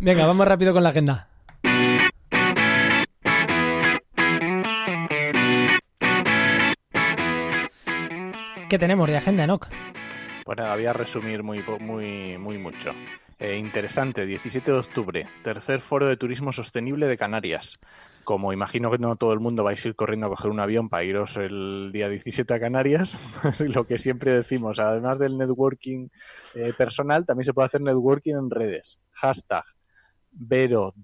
Venga, vamos rápido con la agenda. ¿Qué tenemos de agenda, Enoch? Pues nada, voy a resumir muy, po- muy, muy mucho. Eh, interesante, 17 de octubre, tercer foro de turismo sostenible de Canarias. Como imagino que no todo el mundo vais a ir corriendo a coger un avión para iros el día 17 a Canarias, pues lo que siempre decimos, además del networking eh, personal, también se puede hacer networking en redes. Hashtag VEROD,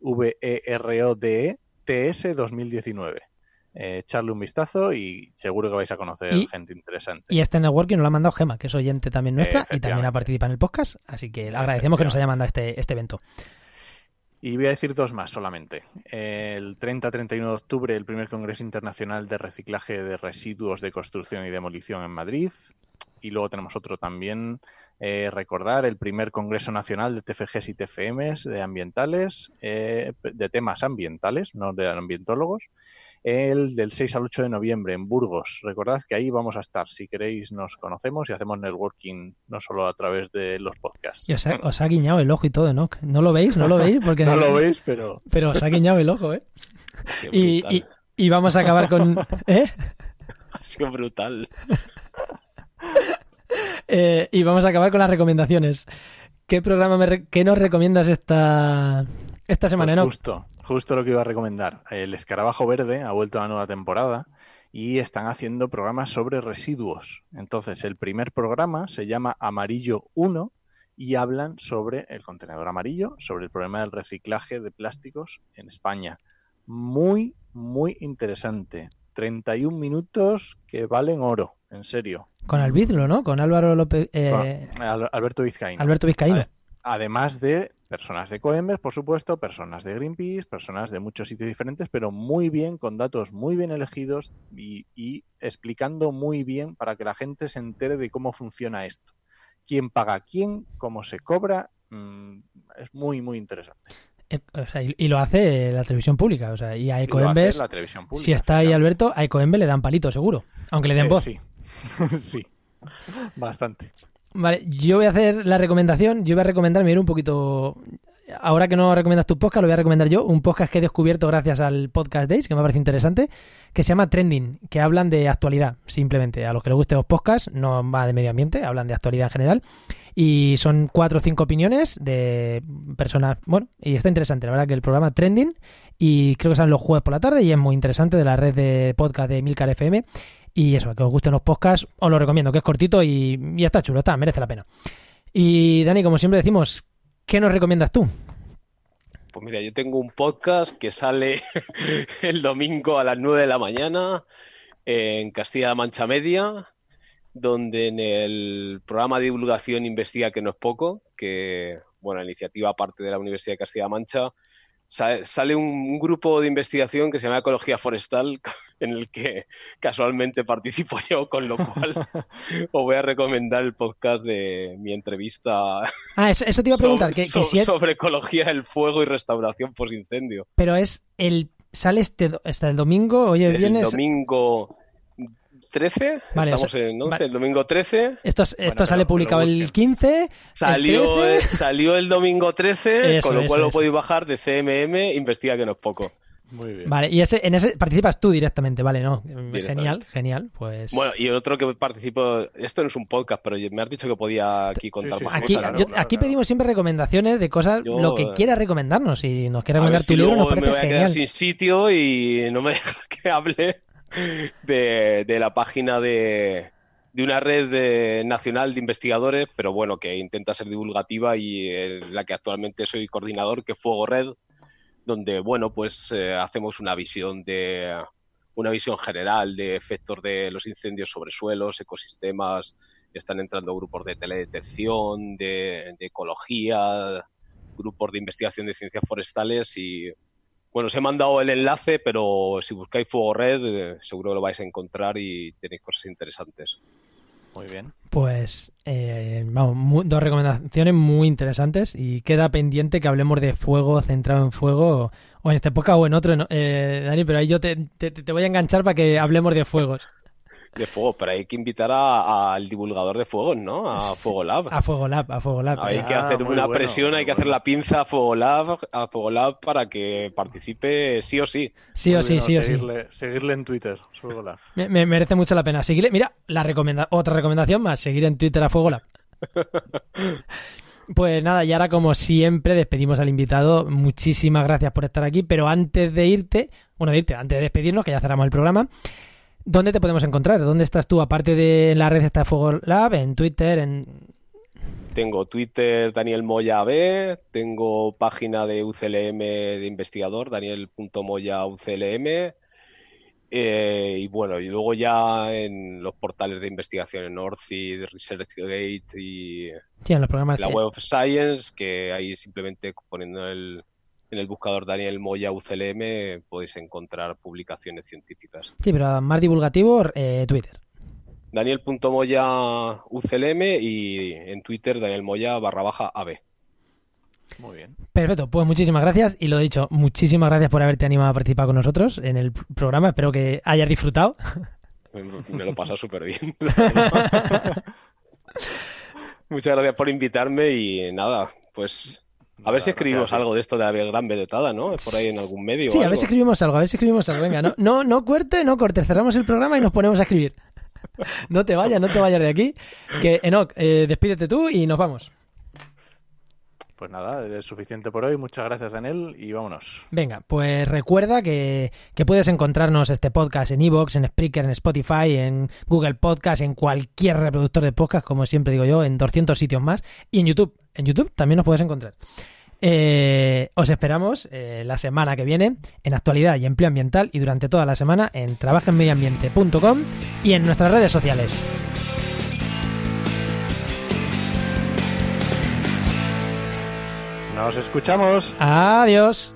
V-E-R-O-D-E, TS 2019. Eh, echarle un vistazo y seguro que vais a conocer Y- gente interesante. Y este networking nos lo ha mandado Gema, que es oyente también nuestra y también ha participado en el podcast, así que le agradecemos que nos haya mandado este, este evento. Y voy a decir dos más solamente. El 30-31 de octubre, el primer Congreso Internacional de Reciclaje de Residuos de Construcción y Demolición en Madrid. y luego tenemos otro también, eh, recordar el primer Congreso Nacional de TFGs y TFMs de ambientales, eh, de temas ambientales, no de ambientólogos, el del 6 al 8 de noviembre en Burgos. Recordad que ahí vamos a estar. Si queréis, nos conocemos y hacemos networking no solo a través de los podcasts. Y os ha, os ha guiñado el ojo y todo, ¿no? ¿No lo veis? ¿No lo veis? Porque no lo veis, pero... Pero os ha guiñado el ojo, ¿eh? Y, y, y vamos a acabar con... ¿Eh? Ha sido brutal. Eh, y vamos a acabar con las recomendaciones. ¿Qué programa me re- qué nos recomiendas esta, esta semana, Pues Enoch? justo, justo lo que iba a recomendar. El Escarabajo Verde ha vuelto a la nueva temporada y están haciendo programas sobre residuos. Entonces, el primer programa se llama Amarillo 1 y hablan sobre el contenedor amarillo, sobre el problema del reciclaje de plásticos en España. Muy, muy interesante. 31 minutos que valen oro, en serio. Con Albizlo, ¿no? Con Álvaro López... eh, Con Alberto Vizcaíno. Alberto Vizcaíno. Además de personas de Coembes, por supuesto, personas de Greenpeace, personas de muchos sitios diferentes, pero muy bien, con datos muy bien elegidos y, y explicando muy bien para que la gente se entere de cómo funciona esto. Quién paga a quién, cómo se cobra, mm, es muy, muy interesante. Eh, o sea, y, y lo hace la televisión pública. O sea, y a Ecoembes, si está ahí. Alberto, a Ecoembes le dan palito, seguro. Aunque le den Eh, voz. Sí, sí, bastante. Vale, yo voy a hacer la recomendación. Yo voy a recomendar, mira, un poquito. Ahora que no recomiendas tu podcast, lo voy a recomendar yo. Un podcast que he descubierto gracias al Podcast Days, que me parece interesante, que se llama Trending, que hablan de actualidad, simplemente. A los que les gusten los podcasts, no va de medio ambiente, hablan de actualidad en general. Y son cuatro o cinco opiniones de personas. Bueno, y está interesante, la verdad, que el programa Trending. Y creo que salen los jueves por la tarde y es muy interesante de la red de podcast de Milcar FM. Y eso, que os gusten los podcasts, os lo recomiendo, que es cortito y, y está chulo, está, merece la pena. Y Dani, como siempre decimos, ¿qué nos recomiendas tú? Pues mira, yo tengo un podcast que sale el domingo a las 9 de la mañana en Castilla-La Mancha Media, donde en el programa de divulgación Investiga que no es poco, que, bueno, la iniciativa aparte de la Universidad de Castilla-La Mancha, sale un, un grupo de investigación que se llama Ecología Forestal, en el que casualmente participo yo, con lo cual os voy a recomendar el podcast de mi entrevista Ah, eso, eso te iba a preguntar, que, que si es, sobre ecología del fuego y restauración post-incendio. pero es el sale este hasta el domingo, oye, El vienes domingo 13, Vale, estamos o sea, en 11, vale. el domingo 13, esto, es- esto pero- sale pero publicado el busquen. 15, salió, el el 13. salió el domingo 13, Eso, con lo eso, cual lo eso. podéis bajar de CMM, investiga que no es poco. Muy bien. Vale, y ese, en ese participas tú directamente, vale, no, genial, genial, pues Bueno, y otro que participo, esto no es un podcast, pero me has dicho que podía aquí contar sí, más sí. aquí, cosas, ¿no? yo- claro, aquí claro. pedimos siempre recomendaciones de cosas, Yo, lo que eh, quieras recomendarnos, si nos quieres A ver recomendar si tu libro nos luego me parece voy a quedar genial. sin sitio y no me deja que hable de, la página de, de una red de- nacional de investigadores, pero bueno, que intenta ser divulgativa y en la que actualmente soy coordinador, que Fuego Red, donde, bueno, pues eh, hacemos una visión de una visión general de efectos de los incendios sobre suelos, ecosistemas, están entrando grupos de teledetección, de, de ecología, grupos de investigación de ciencias forestales y bueno, os he mandado el enlace, pero si buscáis Fuego Red, eh, seguro que lo vais a encontrar y tenéis cosas interesantes. Muy bien. Pues, eh, vamos, mu- dos recomendaciones muy interesantes y queda pendiente que hablemos de fuego, centrado en fuego, o en esta época o en otro, ¿no? eh, Dani, pero ahí yo te, te- te voy a enganchar para que hablemos de fuegos. De fuego, pero hay que invitar a- al divulgador de fuegos, ¿no? A Sí, Fuego Lab. A Fuego Lab, a Fuego Lab. Hay que Ah, hacer una bueno, presión, hay que hacer la pinza a Fuego Lab, a Fuego Lab para que participe sí o sí. Sí o sí, sí o sí. seguirle, Seguirle en Twitter. Fuego Lab. Me, me merece mucho la pena. Seguirle, mira, la recomenda otra recomendación más, seguir en Twitter a Fuego Lab. Pues nada, y ahora como siempre despedimos al invitado. Muchísimas gracias por estar aquí, pero antes de irte, bueno, de irte, antes de despedirnos, que ya cerramos el programa, ¿dónde te podemos encontrar? ¿Dónde estás tú? Aparte de la red está Fuego Lab, en Twitter, en... Tengo Twitter Daniel Moya B, tengo página de UCLM de investigador, daniel.moya UCLM. eh, y bueno, y luego ya en los portales de investigación en Northseed, ResearchGate y Sí, en los programas la que- Web of Science, que ahí simplemente poniendo el, en el buscador Daniel Moya UCLM podéis encontrar publicaciones científicas. Sí, pero más divulgativo, eh, Twitter. Daniel.moya UCLM y en Twitter Daniel Moya barra baja AB. Muy bien. Perfecto, pues muchísimas gracias y lo dicho, muchísimas gracias por haberte animado a participar con nosotros en el programa. Espero que hayas disfrutado. Me lo pasa súper bien. Muchas gracias por invitarme y nada, pues a ver si escribimos algo de esto de la gran vedetada, ¿no? Por ahí en algún medio. Sí, a ver si escribimos algo, a ver si escribimos algo. Venga, no, no, no corte, no corte, cerramos el programa y nos ponemos a escribir. No te vayas, no te vayas de aquí. Que Enoch, eh, despídete tú y nos vamos. Pues nada, es suficiente por hoy. Muchas gracias, Daniel, y vámonos. Venga, pues recuerda que, que puedes encontrarnos este podcast en Evox, en Spreaker, en Spotify, en Google Podcast, en cualquier reproductor de podcast, como siempre digo yo, en 200 sitios más, y en YouTube. En YouTube también nos puedes encontrar. Eh, os esperamos eh, la semana que viene en actualidad y empleo ambiental y durante toda la semana en trabajenmedioambiente.com y en nuestras redes sociales. Nos escuchamos. Adiós.